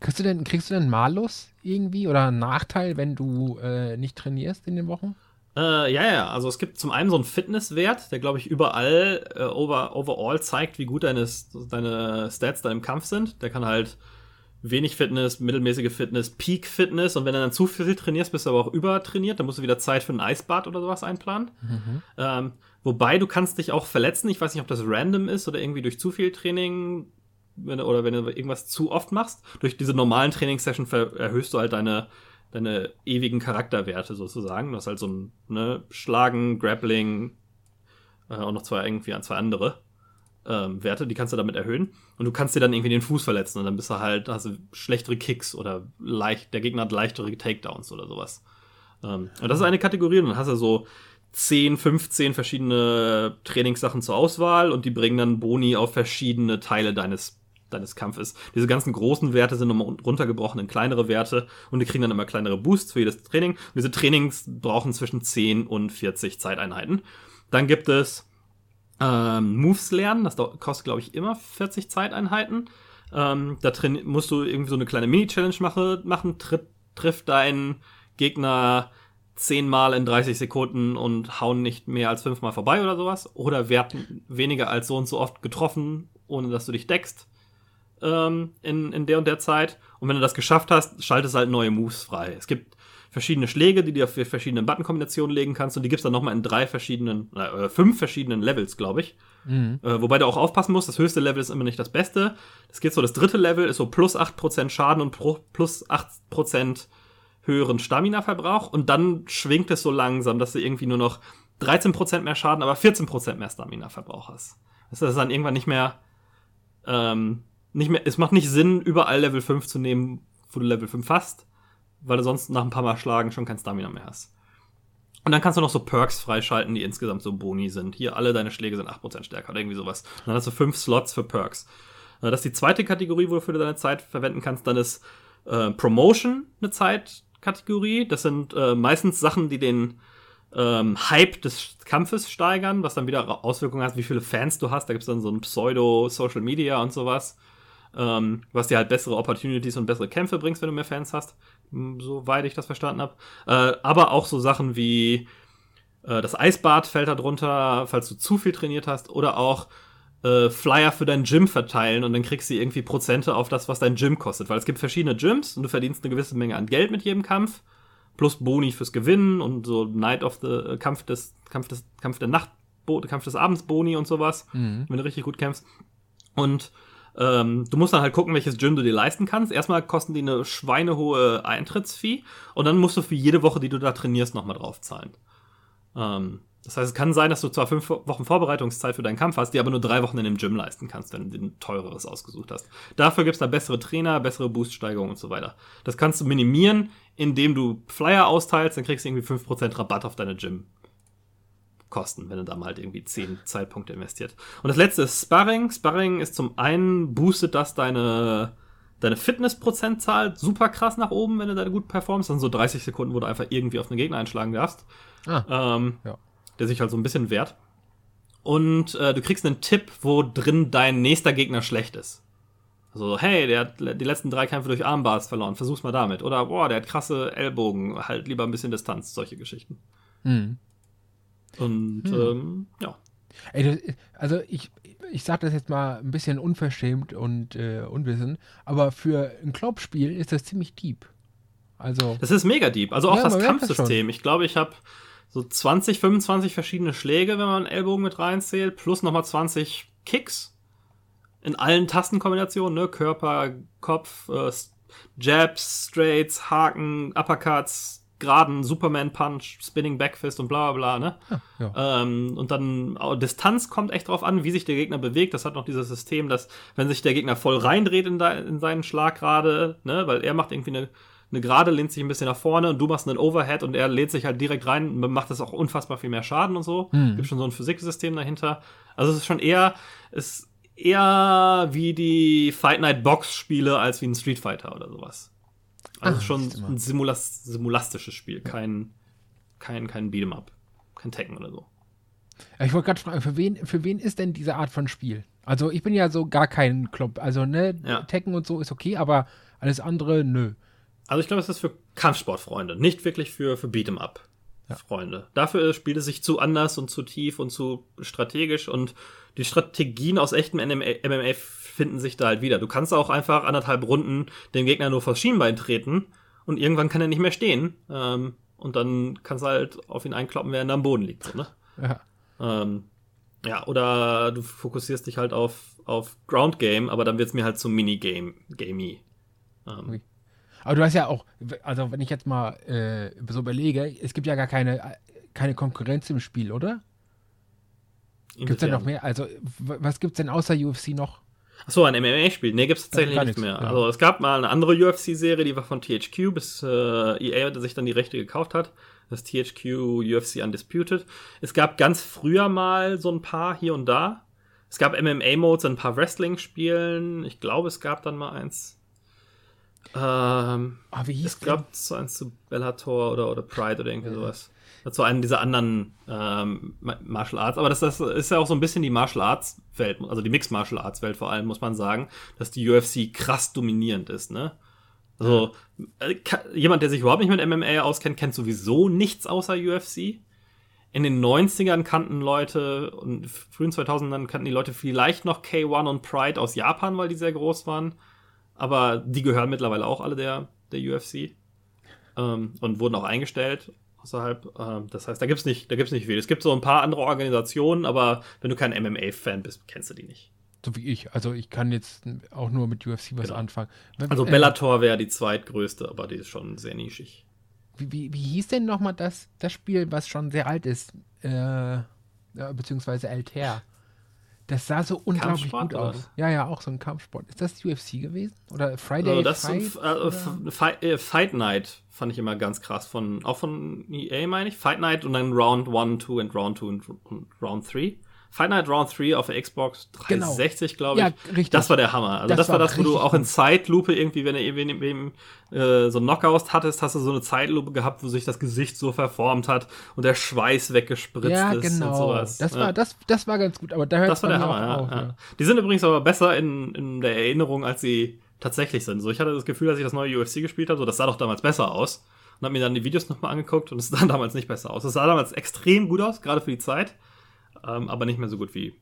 Kriegst du denn, kriegst du denn Malus irgendwie oder einen Nachteil, wenn du äh, nicht trainierst in den Wochen? Äh, ja, ja, also es gibt zum einen so einen Fitnesswert, der glaube ich überall äh, over, overall zeigt, wie gut deine, deine Stats da im Kampf sind. Der kann halt wenig Fitness, mittelmäßige Fitness, Peak Fitness und wenn du dann zu viel trainierst, bist du aber auch übertrainiert, dann musst du wieder Zeit für ein Eisbad oder sowas einplanen. Mhm. Ähm, wobei du kannst dich auch verletzen. Ich weiß nicht, ob das random ist oder irgendwie durch zu viel Training wenn oder wenn du irgendwas zu oft machst. Durch diese normalen Trainingssession erhöhst du halt deine deine ewigen Charakterwerte sozusagen. Du hast halt so ein ne, Schlagen, Grappling äh, und noch zwei irgendwie zwei andere ähm, Werte, die kannst du damit erhöhen. Und du kannst dir dann irgendwie den Fuß verletzen und dann bist du halt, hast du schlechtere Kicks oder leicht, der Gegner hat leichtere Takedowns oder sowas. Ähm, und das ist eine Kategorie und dann hast du so 10, 15 verschiedene Trainingssachen zur Auswahl und die bringen dann Boni auf verschiedene Teile deines deines Kampfes. Diese ganzen großen Werte sind nochmal runtergebrochen in kleinere Werte und die kriegen dann immer kleinere Boosts für jedes Training. Und diese Trainings brauchen zwischen 10 und 40 Zeiteinheiten. Dann gibt es ähm, Moves lernen, das kostet, glaube ich, immer 40 Zeiteinheiten. Ähm, da musst du irgendwie so eine kleine Mini-Challenge mache, machen, tritt, trifft deinen Gegner zehnmal in 30 Sekunden und hauen nicht mehr als fünfmal vorbei oder sowas. Oder werden weniger als so und so oft getroffen, ohne dass du dich deckst ähm, in, in der und der Zeit. Und wenn du das geschafft hast, schaltest halt neue Moves frei. Es gibt verschiedene Schläge, die du auf verschiedene Button-Kombinationen legen kannst und die gibt's dann nochmal in drei verschiedenen, äh, fünf verschiedenen Levels, glaube ich. Mhm. Äh, wobei du auch aufpassen musst, das höchste Level ist immer nicht das Beste. Das geht so, das dritte Level ist so plus 8% Schaden und pro, plus 8% höheren Stamina-Verbrauch und dann schwingt es so langsam, dass du irgendwie nur noch 13% mehr Schaden, aber 14% mehr Stamina-Verbrauch hast. Das ist dann irgendwann nicht mehr ähm, nicht mehr, es macht nicht Sinn, überall Level 5 zu nehmen, wo du Level 5 hast, weil du sonst nach ein paar Mal schlagen schon kein Stamina mehr hast. Und dann kannst du noch so Perks freischalten, die insgesamt so Boni sind. Hier, alle deine Schläge sind 8% stärker oder irgendwie sowas. Und dann hast du fünf Slots für Perks. Äh, das ist die zweite Kategorie, wofür du deine Zeit verwenden kannst. Dann ist äh, Promotion eine Zeitkategorie. Das sind äh, meistens Sachen, die den ähm, Hype des Kampfes steigern, was dann wieder Auswirkungen hat, wie viele Fans du hast. Da gibt es dann so ein Pseudo-Social Media und sowas ähm, was dir halt bessere Opportunities und bessere Kämpfe bringst, wenn du mehr Fans hast, soweit ich das verstanden habe. Äh, aber auch so Sachen wie äh, das Eisbad fällt da drunter, falls du zu viel trainiert hast, oder auch äh, Flyer für dein Gym verteilen und dann kriegst du irgendwie Prozente auf das, was dein Gym kostet. Weil es gibt verschiedene Gyms und du verdienst eine gewisse Menge an Geld mit jedem Kampf. Plus Boni fürs Gewinnen und so Night of the äh, Kampf des, Kampf des, Kampf der Nacht, Kampf des Abends Boni und sowas, mhm. wenn du richtig gut kämpfst. Und ähm, du musst dann halt gucken, welches Gym du dir leisten kannst. Erstmal kosten die eine schweinehohe Eintrittsfee und dann musst du für jede Woche, die du da trainierst, nochmal draufzahlen. Ähm, das heißt, es kann sein, dass du zwar fünf Wochen Vorbereitungszeit für deinen Kampf hast, die aber nur drei Wochen in dem Gym leisten kannst, wenn du ein teureres ausgesucht hast. Dafür gibt es da bessere Trainer, bessere Booststeigerungen und so weiter. Das kannst du minimieren, indem du Flyer austeilst, dann kriegst du irgendwie 5% Rabatt auf deine Gym. Kosten, wenn du da mal halt irgendwie 10 Zeitpunkte investiert. Und das letzte ist Sparring. Sparring ist zum einen boostet das deine, deine Fitnessprozentzahl super krass nach oben, wenn du da gut performst. Dann so 30 Sekunden, wo du einfach irgendwie auf einen Gegner einschlagen darfst. Ah, ähm, ja. Der sich halt so ein bisschen wehrt. Und äh, du kriegst einen Tipp, wo drin dein nächster Gegner schlecht ist. Also, hey, der hat die letzten drei Kämpfe durch Armbars verloren, versuch's mal damit. Oder, boah, der hat krasse Ellbogen, halt lieber ein bisschen Distanz, solche Geschichten. Mhm. Und hm. ähm, ja. Ey, also ich, ich sag das jetzt mal ein bisschen unverschämt und äh, unwissend, aber für ein Klopp-Spiel ist das ziemlich deep. Also. Das ist mega deep. Also auch ja, das Kampfsystem. Das ich glaube, ich habe so 20, 25 verschiedene Schläge, wenn man Ellbogen mit reinzählt, plus nochmal 20 Kicks. In allen Tastenkombinationen, ne? Körper, Kopf, äh, Jabs, Straights, Haken, Uppercuts, geraden Superman-Punch, Spinning Backfist und bla bla bla, ne? Ja, ja. Ähm, und dann auch Distanz kommt echt drauf an, wie sich der Gegner bewegt. Das hat noch dieses System, dass, wenn sich der Gegner voll reindreht in, de in seinen Schlag gerade, ne, weil er macht irgendwie eine, eine Gerade, lehnt sich ein bisschen nach vorne und du machst einen Overhead und er lehnt sich halt direkt rein, macht das auch unfassbar viel mehr Schaden und so. Mhm. Gibt schon so ein Physiksystem dahinter. Also es ist schon eher, es eher wie die Fight Night Box Spiele als wie ein Street Fighter oder sowas. Also Ach, schon ein Simulas simulastisches Spiel, kein, kein, kein Beat'em Up, kein Tekken oder so. Ich wollte gerade fragen, für wen, für wen ist denn diese Art von Spiel? Also ich bin ja so gar kein Club. Also ne, ja. Tekken und so ist okay, aber alles andere, nö. Also ich glaube, es ist für Kampfsportfreunde, nicht wirklich für, für Beat'em Up. Ja. Freunde. Dafür spielt es sich zu anders und zu tief und zu strategisch und die Strategien aus echtem MMA finden sich da halt wieder. Du kannst auch einfach anderthalb Runden den Gegner nur vors Schienbein treten und irgendwann kann er nicht mehr stehen. Ähm, und dann kannst du halt auf ihn einkloppen, während er am Boden liegt. So, ne? Ja. Ähm, ja, oder du fokussierst dich halt auf, auf Ground Game, aber dann wird es mir halt zum Minigame, gamey. Ähm. Aber du hast ja auch, also wenn ich jetzt mal äh, so überlege, es gibt ja gar keine, keine Konkurrenz im Spiel, oder? Gibt es denn noch mehr? Also, was gibt es denn außer UFC noch? Achso, ein MMA-Spiel. Nee, gibt's tatsächlich nicht mehr. Ja. Also es gab mal eine andere UFC-Serie, die war von THQ, bis äh, EA sich dann die Rechte gekauft hat. Das THQ UFC Undisputed. Es gab ganz früher mal so ein paar hier und da. Es gab MMA-Modes in ein paar Wrestling-Spielen. Ich glaube, es gab dann mal eins. Ähm, oh, wie hieß es gab so eins zu Bellator oder, oder Pride oder irgendwie ja. sowas zu einem dieser anderen ähm, Martial Arts. Aber das, das, ist ja auch so ein bisschen die Martial Arts Welt, also die Mixed Martial Arts Welt vor allem, muss man sagen, dass die UFC krass dominierend ist, ne? Also, äh, jemand, der sich überhaupt nicht mit MMA auskennt, kennt sowieso nichts außer UFC. In den 90ern kannten Leute und frühen 2000ern kannten die Leute vielleicht noch K1 und Pride aus Japan, weil die sehr groß waren. Aber die gehören mittlerweile auch alle der, der UFC. Ähm, und wurden auch eingestellt außerhalb. Ähm, das heißt, da gibt es nicht, nicht viel. Es gibt so ein paar andere Organisationen, aber wenn du kein MMA-Fan bist, kennst du die nicht. So wie ich. Also ich kann jetzt auch nur mit UFC was genau. anfangen. Also Bellator wäre die zweitgrößte, aber die ist schon sehr nischig. Wie, wie, wie hieß denn nochmal das, das Spiel, was schon sehr alt ist? Äh, beziehungsweise Altair. Das sah so unglaublich gut aus. Ja, ja, auch so ein Kampfsport. Ist das UFC gewesen? Oder Friday also das Fight? Äh, Fight, äh, Fight, Night fand ich immer ganz krass. Von, auch von EA, meine ich. Fight Night und dann Round 1, 2 und Round 2 und Round 3. Fight Night Round 3 auf der Xbox 360, genau. glaube ich. Ja, richtig. Das war der Hammer. Also das, das war das, wo du auch in Zeitlupe irgendwie, wenn du eben äh, so Knockouts hattest, hast du so eine Zeitlupe gehabt, wo sich das Gesicht so verformt hat und der Schweiß weggespritzt ja, ist genau. und sowas. Das, ja. war, das, das war ganz gut, aber da hört Das war der Hammer, ja, auf, ja. Die sind übrigens aber besser in, in der Erinnerung, als sie tatsächlich sind. So, ich hatte das Gefühl, dass ich das neue UFC gespielt habe, so, das sah doch damals besser aus. Und habe mir dann die Videos nochmal angeguckt und es sah damals nicht besser aus. Es sah damals extrem gut aus, gerade für die Zeit ähm, aber nicht mehr so gut wie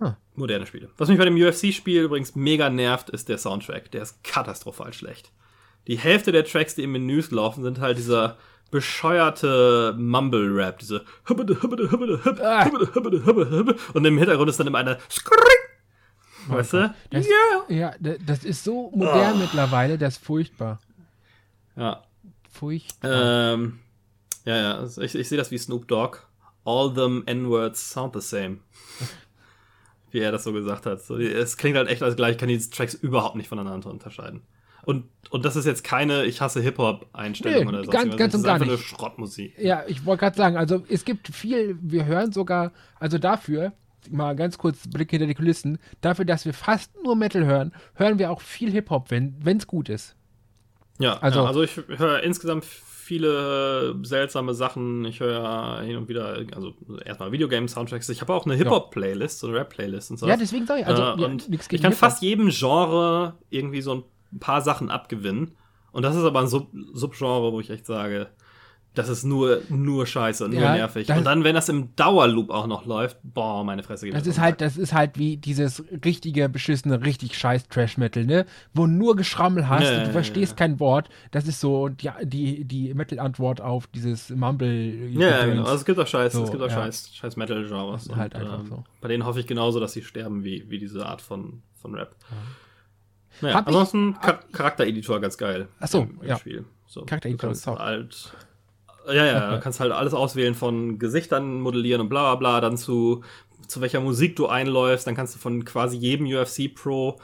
Hm. Moderne Spiele. Was mich bei dem UFC-Spiel übrigens mega nervt, ist der Soundtrack. Der ist katastrophal schlecht. Die Hälfte der Tracks, die im Menüs laufen, sind halt dieser bescheuerte Mumble-Rap, diese und im Hintergrund ist dann immer eine Weißt du? Das, yeah. Ja, das ist so modern oh. mittlerweile, das ist furchtbar. Ja. Furchtbar. Ähm, ja, ja, ich, ich sehe das wie Snoop Dogg. All them N-Words sound the same. wie er das so gesagt hat. So, es klingt halt echt als gleich, ich kann die Tracks überhaupt nicht voneinander unterscheiden. Und, und das ist jetzt keine Ich hasse Hip-Hop-Einstellung nee, oder so. Ganz, ganz das und gar nicht. eine Schrottmusik. Ja, ich wollte gerade sagen, also es gibt viel, wir hören sogar, also dafür, mal ganz kurz Blick hinter die Kulissen, dafür, dass wir fast nur Metal hören, hören wir auch viel Hip-Hop, wenn es gut ist. Ja, also, ja, also ich höre insgesamt viele seltsame Sachen. Ich höre hin und wieder, also erstmal Videogame-Soundtracks. Ich habe auch eine Hip-Hop-Playlist, so eine Rap-Playlist und so. Ja, deswegen sage ich, also äh, und ich kann fast jedem Genre irgendwie so ein paar Sachen abgewinnen. Und das ist aber ein Sub Subgenre, wo ich echt sage, das ist nur, nur scheiße, nur ja, nervig. Und dann, wenn das im Dauerloop auch noch läuft, boah, meine Fresse geht das. ist halt, das ist halt wie dieses richtige, beschissene, richtig scheiß Trash-Metal, ne? Wo nur Geschrammel hast ja, und du verstehst ja, kein Wort. Das ist so die, die, die Metal-Antwort auf dieses Mumble. Ja, genau. Also es gibt auch scheiß, so, es gibt auch scheiß, scheiß Metal-Genres. Halt einfach ähm, so. Bei denen hoffe ich genauso, dass sie sterben, wie, wie diese Art von, von Rap. Naja, ansonsten ich, Charaktereditor ganz geil. Achso, ja. Spiel. So, Charaktereditor ist halt ja, ja, du kannst halt alles auswählen von Gesichtern modellieren und bla bla bla, dann zu, zu welcher Musik du einläufst, dann kannst du von quasi jedem UFC-Pro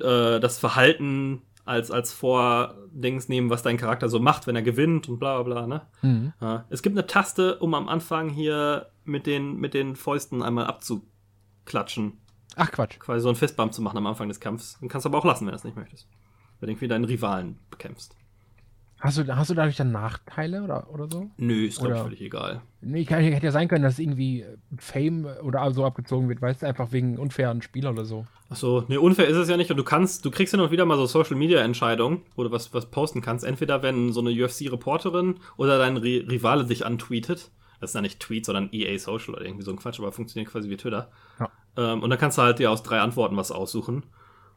äh, das Verhalten als, als Vordings nehmen, was dein Charakter so macht, wenn er gewinnt und bla bla bla, ne? Mhm. Ja. Es gibt eine Taste, um am Anfang hier mit den, mit den Fäusten einmal abzuklatschen. Ach Quatsch. Quasi so einen Fistbump zu machen am Anfang des Kampfs. Den kannst du aber auch lassen, wenn du es nicht möchtest. Wenn du irgendwie deinen Rivalen bekämpfst. Hast du, hast du dadurch dann Nachteile oder, oder so? Nö, ist glaube ich völlig egal. Nee, kann, hätte ja sein können, dass irgendwie Fame oder so abgezogen wird, weißt du, einfach wegen unfairen Spieler oder so. Achso, nee, unfair ist es ja nicht und du kannst, du kriegst ja noch wieder mal so Social Media Entscheidungen, wo du was, was posten kannst. Entweder wenn so eine UFC-Reporterin oder dein Rivale dich antweetet. Das ist ja nicht Tweet, sondern EA Social oder irgendwie so ein Quatsch, aber funktioniert quasi wie Twitter. Ja. Ähm, und dann kannst du halt dir aus drei Antworten was aussuchen.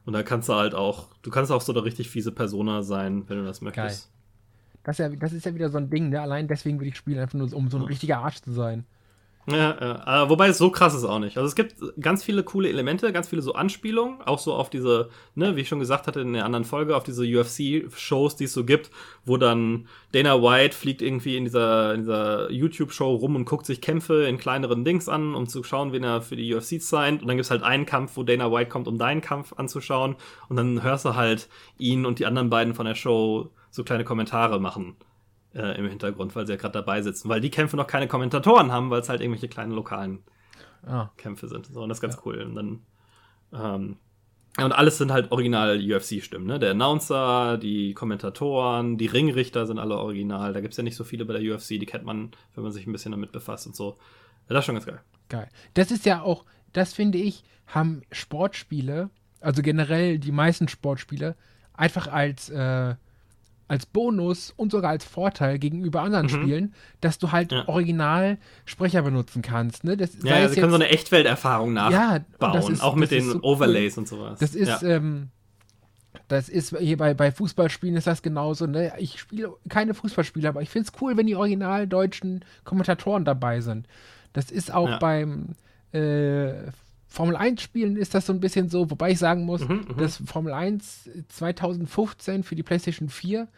Und dann kannst du halt auch, du kannst auch so eine richtig fiese Persona sein, wenn du das möchtest. Geil. Das ist, ja, das ist ja wieder so ein Ding, ne? Allein deswegen würde ich spielen, einfach nur um so ein richtiger Arsch zu sein. Ja, ja. Wobei es so krass ist auch nicht. Also es gibt ganz viele coole Elemente, ganz viele so Anspielungen, auch so auf diese, ne, wie ich schon gesagt hatte in der anderen Folge, auf diese UFC-Shows, die es so gibt, wo dann Dana White fliegt irgendwie in dieser, in dieser YouTube-Show rum und guckt sich Kämpfe in kleineren Dings an, um zu schauen, wen er für die UFC signed. Und dann gibt es halt einen Kampf, wo Dana White kommt, um deinen Kampf anzuschauen. Und dann hörst du halt ihn und die anderen beiden von der Show so kleine Kommentare machen äh, im Hintergrund, weil sie ja gerade dabei sitzen. Weil die Kämpfe noch keine Kommentatoren haben, weil es halt irgendwelche kleinen lokalen ah. Kämpfe sind. So, und das ist ganz ja. cool. Und dann ähm, und alles sind halt original UFC-Stimmen, ne? Der Announcer, die Kommentatoren, die Ringrichter sind alle original. Da gibt es ja nicht so viele bei der UFC, die kennt man, wenn man sich ein bisschen damit befasst und so. Das ist schon ganz geil. Geil. Das ist ja auch, das finde ich, haben Sportspiele, also generell die meisten Sportspiele, einfach als äh, als Bonus und sogar als Vorteil gegenüber anderen mhm. Spielen, dass du halt ja. original Sprecher benutzen kannst. Ne? Das, ja, ja sie können so eine Echtwelterfahrung nachbauen, ja, ist, auch mit den so Overlays cool. und sowas. Das ist, ähm, das ist hier bei, bei Fußballspielen ist das genauso. Ne? Ich spiele keine Fußballspiele, aber ich finde es cool, wenn die original deutschen Kommentatoren dabei sind. Das ist auch beim äh, Formel 1 Spielen ist das so ein bisschen so, wobei ich sagen muss, mhm, mhm, dass Formel 1 2015 für die PlayStation 4,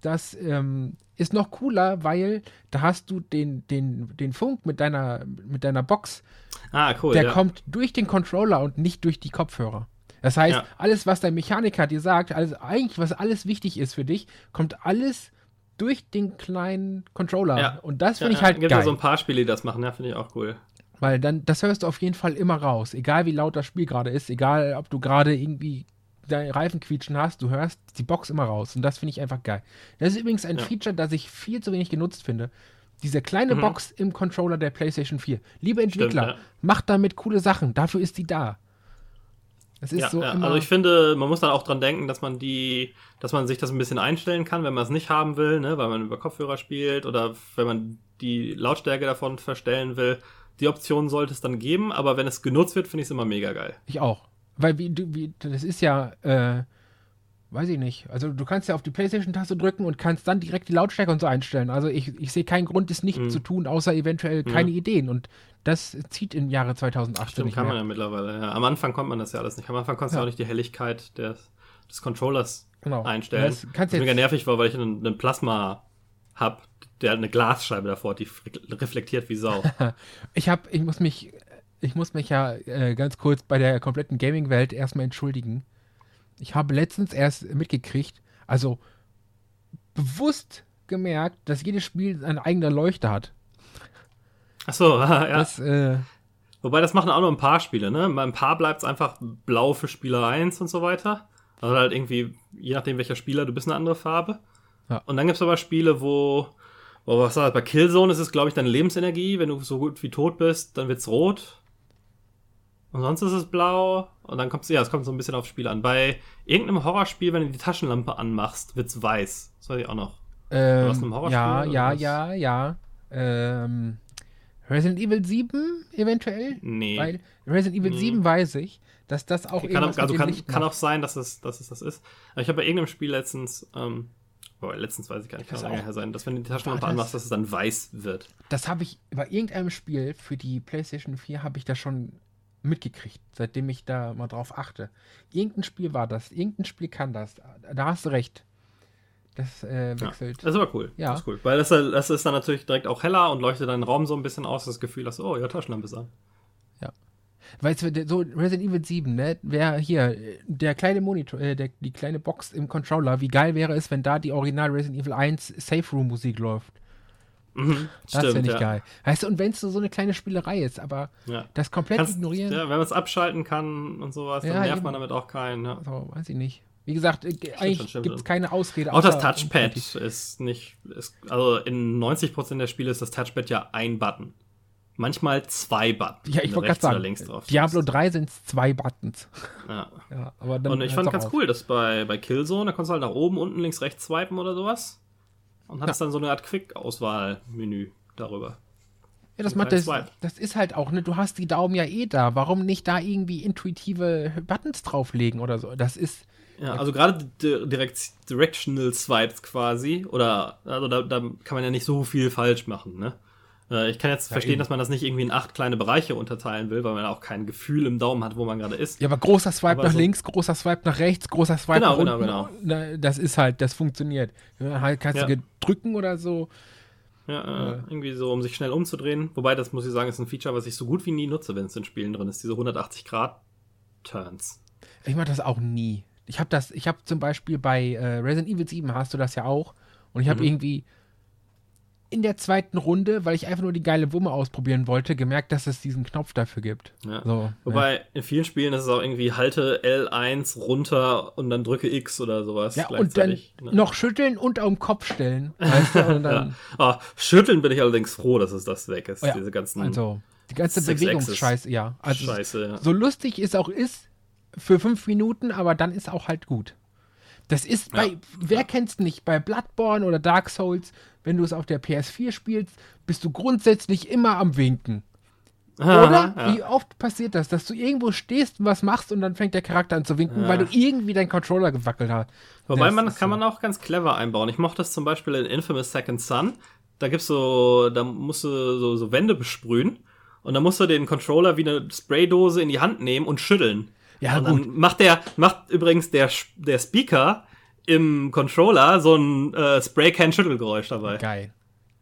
das ähm, ist noch cooler, weil da hast du den, den, den Funk mit deiner, mit deiner Box. Ah, cool. Der ja. kommt durch den Controller und nicht durch die Kopfhörer. Das heißt, ja. alles, was dein Mechaniker dir sagt, also eigentlich, was alles wichtig ist für dich, kommt alles durch den kleinen Controller. Ja. Und das finde ich halt Gibt geil. Gibt ja so ein paar Spiele, die das machen, ja, finde ich auch cool. Weil dann, das hörst du auf jeden Fall immer raus. Egal wie laut das Spiel gerade ist, egal ob du gerade irgendwie deine Reifen quietschen hast, du hörst die Box immer raus. Und das finde ich einfach geil. Das ist übrigens ein ja. Feature, das ich viel zu wenig genutzt finde. Diese kleine mhm. Box im Controller der PlayStation 4. Liebe Entwickler, Stimmt, ja. macht damit coole Sachen. Dafür ist die da. Es ist ja, so ja. Also ich finde, man muss dann auch dran denken, dass man die, dass man sich das ein bisschen einstellen kann, wenn man es nicht haben will, ne, weil man über Kopfhörer spielt oder wenn man die Lautstärke davon verstellen will, die Option sollte es dann geben, aber wenn es genutzt wird, finde ich es immer mega geil. Ich auch. Weil wie, du, wie, das ist ja, äh, weiß ich nicht. Also du kannst ja auf die Playstation-Taste drücken und kannst dann direkt die Lautstärke und so einstellen. Also ich, ich sehe keinen Grund, es nicht Mhm. zu tun, außer eventuell keine Ja. Ideen. Und das zieht im Jahre 2018 Stimmt, nicht kann mehr. man ja mittlerweile. Ja. Am Anfang konnte man das ja alles nicht. Am Anfang konntest du Ja. auch nicht die Helligkeit des, des Controllers Genau. einstellen. Das du mega nervig war, weil ich einen, einen Plasma hab, der eine Glasscheibe davor, hat, die re- reflektiert wie Sau. ich habe, ich muss mich, ich muss mich ja äh, ganz kurz bei der kompletten Gaming-Welt erstmal entschuldigen. Ich habe letztens erst mitgekriegt, also bewusst gemerkt, dass jedes Spiel eine eigene Leuchte hat. Achso, ja. Das, äh, Wobei das machen auch nur ein paar Spiele, ne? Bei ein paar bleibt es einfach blau für Spieler 1 und so weiter. Also halt irgendwie, je nachdem welcher Spieler, du bist eine andere Farbe. Ja. Und dann gibt es aber Spiele, wo, wo was war das? bei Killzone ist es, glaube ich, deine Lebensenergie. Wenn du so gut wie tot bist, dann wird's rot. Und sonst ist es blau. Und dann kommt es, ja, es kommt so ein bisschen aufs Spiel an. Bei irgendeinem Horrorspiel, wenn du die Taschenlampe anmachst, wird's weiß. Das weiß ich auch noch. ähm, aus einem Horrorspiel ja, ja, was? ja, ja. Ähm, Resident Evil 7 eventuell? Nee. Weil Resident Evil Nee. 7 weiß ich, dass das auch kann, auch, also kann, kann auch sein, dass es, dass es das ist. Aber ich habe bei irgendeinem Spiel letztens, ähm, boah, letztens weiß ich gar nicht, kann auch- her sein, dass wenn du die Taschenlampe das- anmachst, dass es dann weiß wird. Das habe ich bei irgendeinem Spiel für die PlayStation 4 habe ich das schon mitgekriegt, seitdem ich da mal drauf achte. Irgendein Spiel war das, irgendein Spiel kann das. Da hast du recht. Das äh, Ja. wechselt. Das ist aber cool. Ja. Das ist cool. Weil das, das ist dann natürlich direkt auch heller und leuchtet deinen Raum so ein bisschen aus, das Gefühl, dass oh ja, Taschenlampe ist an. Weißt du, so Resident Evil 7, ne? Wer hier, der kleine Monitor, äh, der, die kleine Box im Controller, wie geil wäre es, wenn da die Original Resident Evil 1 Safe Room Musik läuft. Mhm, Das wäre nicht ja. geil. Weißt du, und wenn es so eine kleine Spielerei ist, aber Ja. das komplett Kannst, ignorieren, ja, wenn man es abschalten kann und sowas, dann nervt eben. man damit auch keinen. Ja. so, weiß ich nicht. Wie gesagt, äh, eigentlich gibt es keine Ausrede. Auch das Touchpad ist nicht, ist, also in 90% der Spiele ist das Touchpad ja ein Button. Manchmal zwei Buttons. Ja, ich wollte gerade sagen, links drauf Diablo drückst. 3 sind es zwei Buttons. Ja. Ja, aber dann Und ich fand ganz auf. cool, dass bei, bei Killzone, da konntest du halt nach oben, unten, links, rechts swipen oder sowas. Und hattest dann so eine Art Quick-Auswahl-Menü darüber. Ja, das, macht das, das ist halt auch, ne, du hast die Daumen ja eh da. Warum nicht da irgendwie intuitive Buttons drauflegen oder so? Das ist, Ja, also gerade di- direkt, Directional Swipes quasi, oder, also da, da kann man ja nicht so viel falsch machen, ne? Äh, Ich kann jetzt verstehen, eben. dass man das nicht irgendwie in acht kleine Bereiche unterteilen will, weil man auch kein Gefühl im Daumen hat, wo man gerade ist. ja, aber großer Swipe Aber nach so- links, großer Swipe nach rechts, großer Swipe Genau, nach genau, unten. genau. Na, Das ist halt, das funktioniert. Ja, halt kannst Ja. du drücken oder so. Ja, äh, Ja. irgendwie so, um sich schnell umzudrehen. Wobei, das muss ich sagen, ist ein Feature, was ich so gut wie nie nutze, wenn es in Spielen drin ist. Diese 180-Grad-Turns. Ich mache das auch nie. Ich habe das, ich habe zum Beispiel bei äh, Resident Evil 7 hast du das ja auch. Und ich habe Mhm. irgendwie in der zweiten Runde, weil ich einfach nur die geile Wumme ausprobieren wollte, gemerkt, dass es diesen Knopf dafür gibt. Ja. So, ne? Wobei, in vielen Spielen ist es auch irgendwie halte L1 runter und dann drücke X oder sowas. Ja, und dann ne? noch schütteln und auf den Kopf stellen. Weißt du? Ja. Ah, schütteln bin ich allerdings froh, dass es das weg ist. Oh ja, Diese ganzen also, die ganze Bewegungsscheiße, ja. Also, Scheiße. Ja. so lustig es auch ist, für fünf Minuten, aber dann ist auch halt gut. Das ist bei, Ja. wer kennt's nicht, bei Bloodborne oder Dark Souls, wenn du es auf der PS4 spielst, bist du grundsätzlich immer am Winken. Oder? ja. Wie oft passiert das, dass du irgendwo stehst und was machst und dann fängt der Charakter an zu winken, Ja. weil du irgendwie deinen Controller gewackelt hast. Wobei Das man das kann so. man auch ganz clever einbauen. Ich mochte das zum Beispiel in Infamous Second Son. Da gibt's so, da musst du so, so Wände besprühen und dann musst du den Controller wie eine Spraydose in die Hand nehmen und schütteln. Ja, und gut. dann macht der, macht übrigens der, der Speaker im Controller so ein äh, Spray-Can-Schüttelgeräusch dabei. Geil.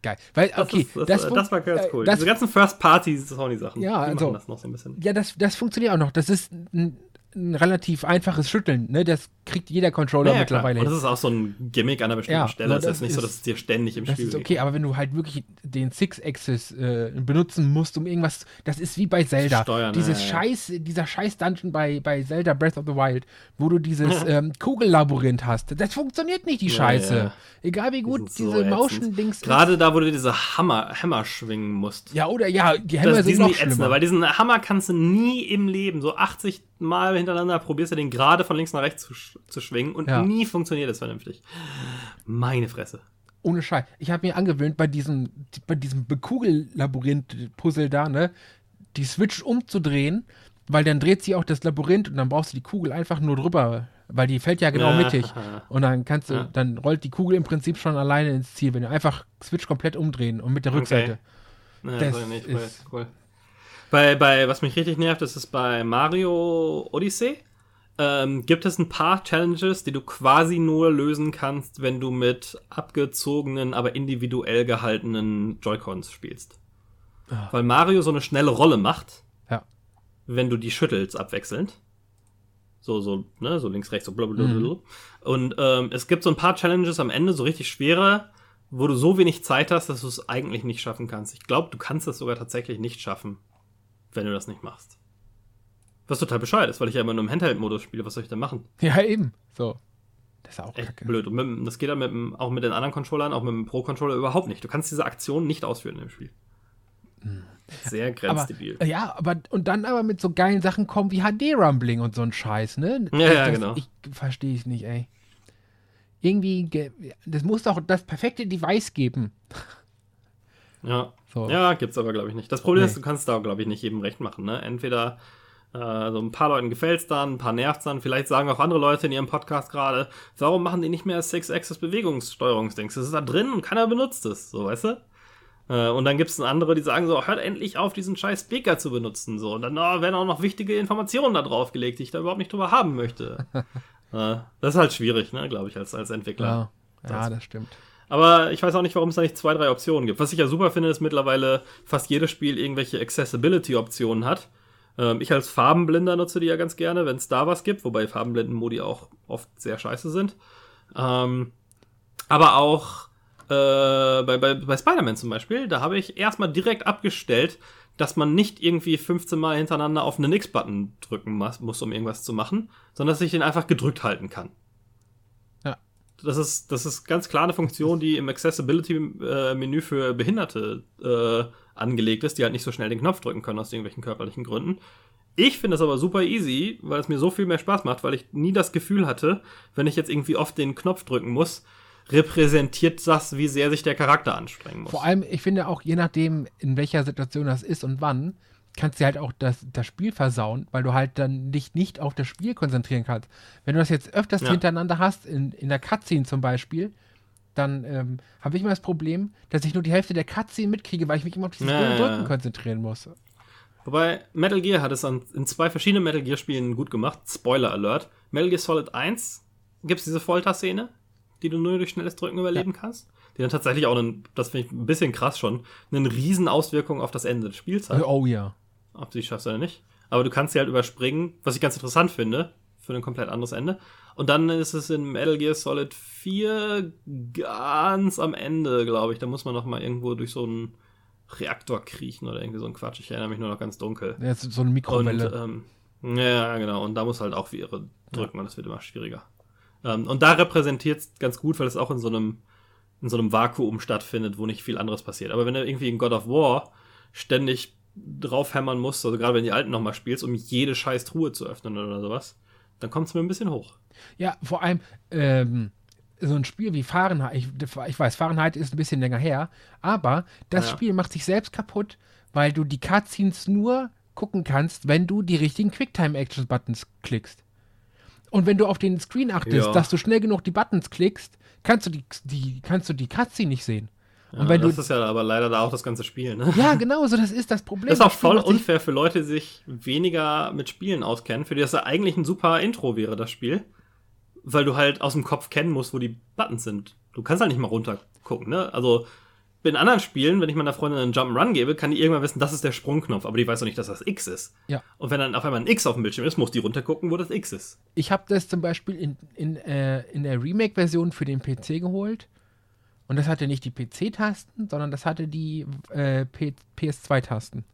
Geil. Weil, Das, okay, ist, das, das, das, fun- war ganz äh, cool. Das, Diese ganzen First-Party-Sony-Sachen. Ja, die also- machen das noch so ein bisschen. ja, das, das funktioniert auch noch. Das ist ein, ein relativ einfaches Schütteln. Ne? Das kriegt jeder Controller Ja, ja, klar. mittlerweile. Und das ist auch so ein Gimmick an einer bestimmten Ja, Stelle. so Das ist nicht so, dass es dir ständig im Das Spiel ist okay, aber wenn du halt wirklich den Six-Axis äh, benutzen musst, um irgendwas, das ist wie bei Zelda. steuern, Dieses. Scheiß, dieser Scheiß-Dungeon bei, bei Zelda Breath of the Wild, wo du dieses ähm, Kugellabyrinth hast. Das funktioniert nicht, die Scheiße. Egal wie gut sind so diese ätzend. Motion-Dings Gerade da, wo du diese Hammer, Hammer schwingen musst. Ja, oder ja, die Hämmer Das, die sind sind noch die ätzender, weil diesen Hammer kannst du nie im Leben, so 80 Mal hintereinander probierst du den gerade von links nach rechts zu, sch zu schwingen und Ja. nie funktioniert es vernünftig. Meine Fresse. ohne Scheiß. Ich habe mir angewöhnt, bei diesem, bei diesem Bekugel-Labyrinth-Puzzle da, ne, die Switch umzudrehen, weil dann dreht sie auch das Labyrinth und dann brauchst du die Kugel einfach nur drüber, weil die fällt ja genau Ja. mittig. Und dann kannst du, dann rollt die Kugel im Prinzip schon alleine ins Ziel, wenn du einfach Switch komplett umdrehen und mit der Rückseite. Ja, Das das nicht, ist- cool. Bei, bei, was mich richtig nervt, ist bei Mario Odyssey. Ähm, gibt es ein paar Challenges, die du quasi nur lösen kannst, wenn du mit abgezogenen, aber individuell gehaltenen Joy-Cons spielst. Ah. Weil Mario so eine schnelle Rolle macht, Ja. wenn du die schüttelst abwechselnd. So, so, ne, so links, rechts, so blablabla. Mhm. Und ähm, es gibt so ein paar Challenges am Ende, so richtig schwere, wo du so wenig Zeit hast, dass du es eigentlich nicht schaffen kannst. Ich glaube, du kannst es sogar tatsächlich nicht schaffen, wenn du das nicht machst. Was total bescheuert ist, weil ich ja immer nur im Handheld-Modus spiele. Was soll ich denn machen? Ja, eben. So. Das ist auch Echt kacke. blöd. Und mit, das geht dann mit, auch mit den anderen Controllern, auch mit dem Pro-Controller überhaupt nicht. Du kannst diese Aktion nicht ausführen im Spiel. Sehr Aber, grenzdebil. ja, aber und dann aber mit so geilen Sachen kommen wie HD-Rumbling und so ein Scheiß, ne? Ja, ja, das, genau. Ich verstehe es nicht, ey. Irgendwie, ge- das muss doch das perfekte Device geben. Ja. So. Ja, gibt's aber, glaube ich, nicht. Das Problem Nee. ist, du kannst da, glaube ich, nicht jedem recht machen. Ne? Entweder äh, so ein paar Leuten gefällt's dann, ein paar nervt's dann. Vielleicht sagen auch andere Leute in ihrem Podcast gerade, warum machen die nicht mehr Six-Axis-Bewegungssteuerungsdings? Das ist da drin und keiner benutzt es, so, weißt du? Äh, und dann gibt's andere, die sagen so, hört endlich auf, diesen scheiß Speaker zu benutzen. So. Und dann oh, werden auch noch wichtige Informationen da drauf gelegt, die ich da überhaupt nicht drüber haben möchte. äh, das ist halt schwierig, ne, glaube ich, als, als Entwickler. Ja, ja, das stimmt. Aber ich weiß auch nicht, warum es da nicht zwei, drei Optionen gibt. Was ich ja super finde, ist mittlerweile fast jedes Spiel irgendwelche Accessibility-Optionen hat. Ähm, ich als Farbenblinder nutze die ja ganz gerne, wenn es da was gibt, wobei Farbenblinden-Modi auch oft sehr scheiße sind. Ähm, aber auch äh, bei, bei, bei Spider-Man zum Beispiel, da habe ich erstmal direkt abgestellt, dass man nicht irgendwie 15 Mal hintereinander auf einen X-Button drücken muss, muss, um irgendwas zu machen, sondern dass ich den einfach gedrückt halten kann. Das ist, das ist ganz klar eine Funktion, die im Accessibility-Menü für Behinderte äh, angelegt ist, die halt nicht so schnell den Knopf drücken können aus irgendwelchen körperlichen Gründen. Ich finde es aber super easy, weil es mir so viel mehr Spaß macht, weil ich nie das Gefühl hatte, wenn ich jetzt irgendwie oft den Knopf drücken muss, repräsentiert das, wie sehr sich der Charakter anstrengen muss. Vor allem, ich finde auch, je nachdem, in welcher Situation das ist und wann, kannst du halt auch das, das Spiel versauen, weil du halt dann dich nicht auf das Spiel konzentrieren kannst. Wenn du das jetzt öfters Ja. hintereinander hast, in, in der Cutscene zum Beispiel, dann ähm, habe ich immer das Problem, dass ich nur die Hälfte der Cutscene mitkriege, weil ich mich immer auf dieses Ja, ja, Drücken ja. konzentrieren muss. Wobei Metal Gear hat es an, in zwei verschiedenen Metal Gear Spielen gut gemacht. Spoiler Alert. Metal Gear Solid 1 gibt es diese Folterszene, die du nur durch schnelles Drücken überleben kannst. Die dann tatsächlich auch, einen, das finde ich ein bisschen krass schon, eine riesen Auswirkung auf das Ende des Spiels hat. Oh ja. Ob du die schaffst oder nicht. Aber du kannst sie halt überspringen, was ich ganz interessant finde, für ein komplett anderes Ende. Und dann ist es in Metal Gear Solid 4 ganz am Ende, glaube ich. Da muss man noch mal irgendwo durch so einen Reaktor kriechen oder irgendwie so ein Quatsch. Ich erinnere mich nur noch ganz dunkel. Ist so eine Und, Mikrowelle. ähm, ja, genau. Und da muss halt auch Viere drücken und das wird immer schwieriger. Ähm, und da repräsentiert es ganz gut, weil es auch in so einem in so einem Vakuum stattfindet, wo nicht viel anderes passiert. Aber wenn du irgendwie in God of War ständig draufhämmern musst, also gerade wenn die alten nochmal spielst, um jede scheiß Truhe zu öffnen oder sowas, dann kommt es mir ein bisschen hoch. Ja, vor allem ähm, so ein Spiel wie Fahrenheit, ich, ich weiß, Fahrenheit ist ein bisschen länger her, aber das Ja. Spiel macht sich selbst kaputt, weil du die Cutscenes nur gucken kannst, wenn du die richtigen Quicktime-Action-Buttons klickst. Und wenn du auf den Screen achtest, Ja. dass du schnell genug die Buttons klickst, kannst du die, die, kannst du die Cutscene nicht sehen. Ja, Und wenn das du, ist ja aber leider da auch das ganze Spiel, ne? ja, genau, so das ist das Problem. Das ist auch voll unfair für Leute, die sich weniger mit Spielen auskennen, für die das ja eigentlich ein super Intro wäre, das Spiel. Weil du halt aus dem Kopf kennen musst, wo die Buttons sind. Du kannst halt nicht mal runtergucken, ne? Also, in anderen Spielen, wenn ich meiner Freundin einen Jump'n'Run gebe, kann die irgendwann wissen, das ist der Sprungknopf, aber die weiß doch nicht, dass das X ist. Ja. Und wenn dann auf einmal ein X auf dem Bildschirm ist, muss die runtergucken, wo das X ist. Ich habe das zum Beispiel in, in, äh, in der Remake-Version für den PC geholt. Und das hatte nicht die PC-Tasten, sondern das hatte die äh, P PS2-Tasten.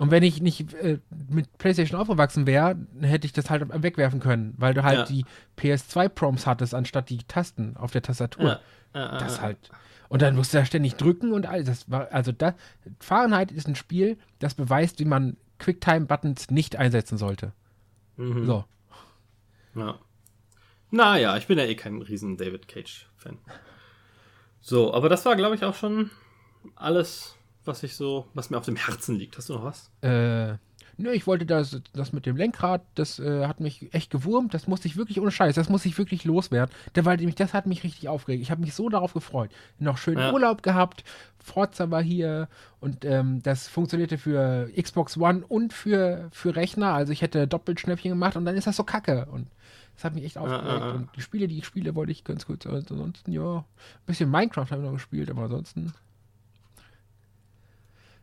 Und wenn ich nicht äh, mit PlayStation aufgewachsen wäre, hätte ich das halt wegwerfen können, weil du halt Ja. die PS2-Prompts hattest, anstatt die Tasten auf der Tastatur. Ja. Das halt. Und dann musst du da ständig drücken und all das war, also da, Fahrenheit ist ein Spiel, das beweist, wie man Quicktime-Buttons nicht einsetzen sollte. Mhm. So. Ja. Naja, ich bin ja eh kein riesen David Cage-Fan. So, aber das war, glaube ich, auch schon alles, was ich so, was mir auf dem Herzen liegt. Hast du noch was? Äh, Nö, ich wollte das, das mit dem Lenkrad, das äh, hat mich echt gewurmt. Das musste ich wirklich ohne Scheiß, das muss ich wirklich loswerden. Der, weil mich, das hat mich richtig aufgeregt. Ich habe mich so darauf gefreut. Noch schön ja. Urlaub gehabt. Forza war hier und ähm, das funktionierte für Xbox One und für, für Rechner. Also ich hätte Doppelschnäppchen gemacht und dann ist das so kacke. Und das hat mich echt aufgeregt. Ja, ja, und die Spiele, die ich spiele, wollte ich ganz kurz. Ansonsten, ja, ein bisschen Minecraft habe ich noch gespielt, aber ansonsten.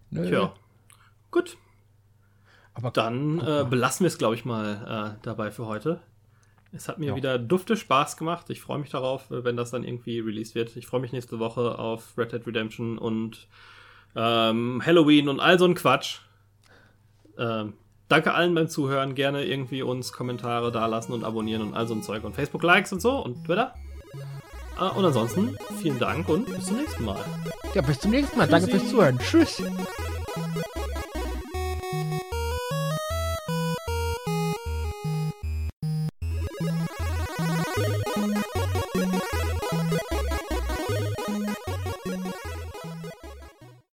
Nö. Tja. Gut. Aber dann äh, belassen wir es, glaube ich, mal äh, dabei für heute. Es hat mir ja. wieder dufte Spaß gemacht. Ich freue mich darauf, äh, wenn das dann irgendwie released wird. Ich freue mich nächste Woche auf Red Dead Redemption und ähm, Halloween und all so ein Quatsch. Ähm, danke allen beim Zuhören. Gerne irgendwie uns Kommentare dalassen und abonnieren und all so ein Zeug und Facebook-Likes und so und Twitter. Äh, und ansonsten vielen Dank und bis zum nächsten Mal. Ja, bis zum nächsten Mal. Tschüssi. Danke fürs Zuhören. Tschüss.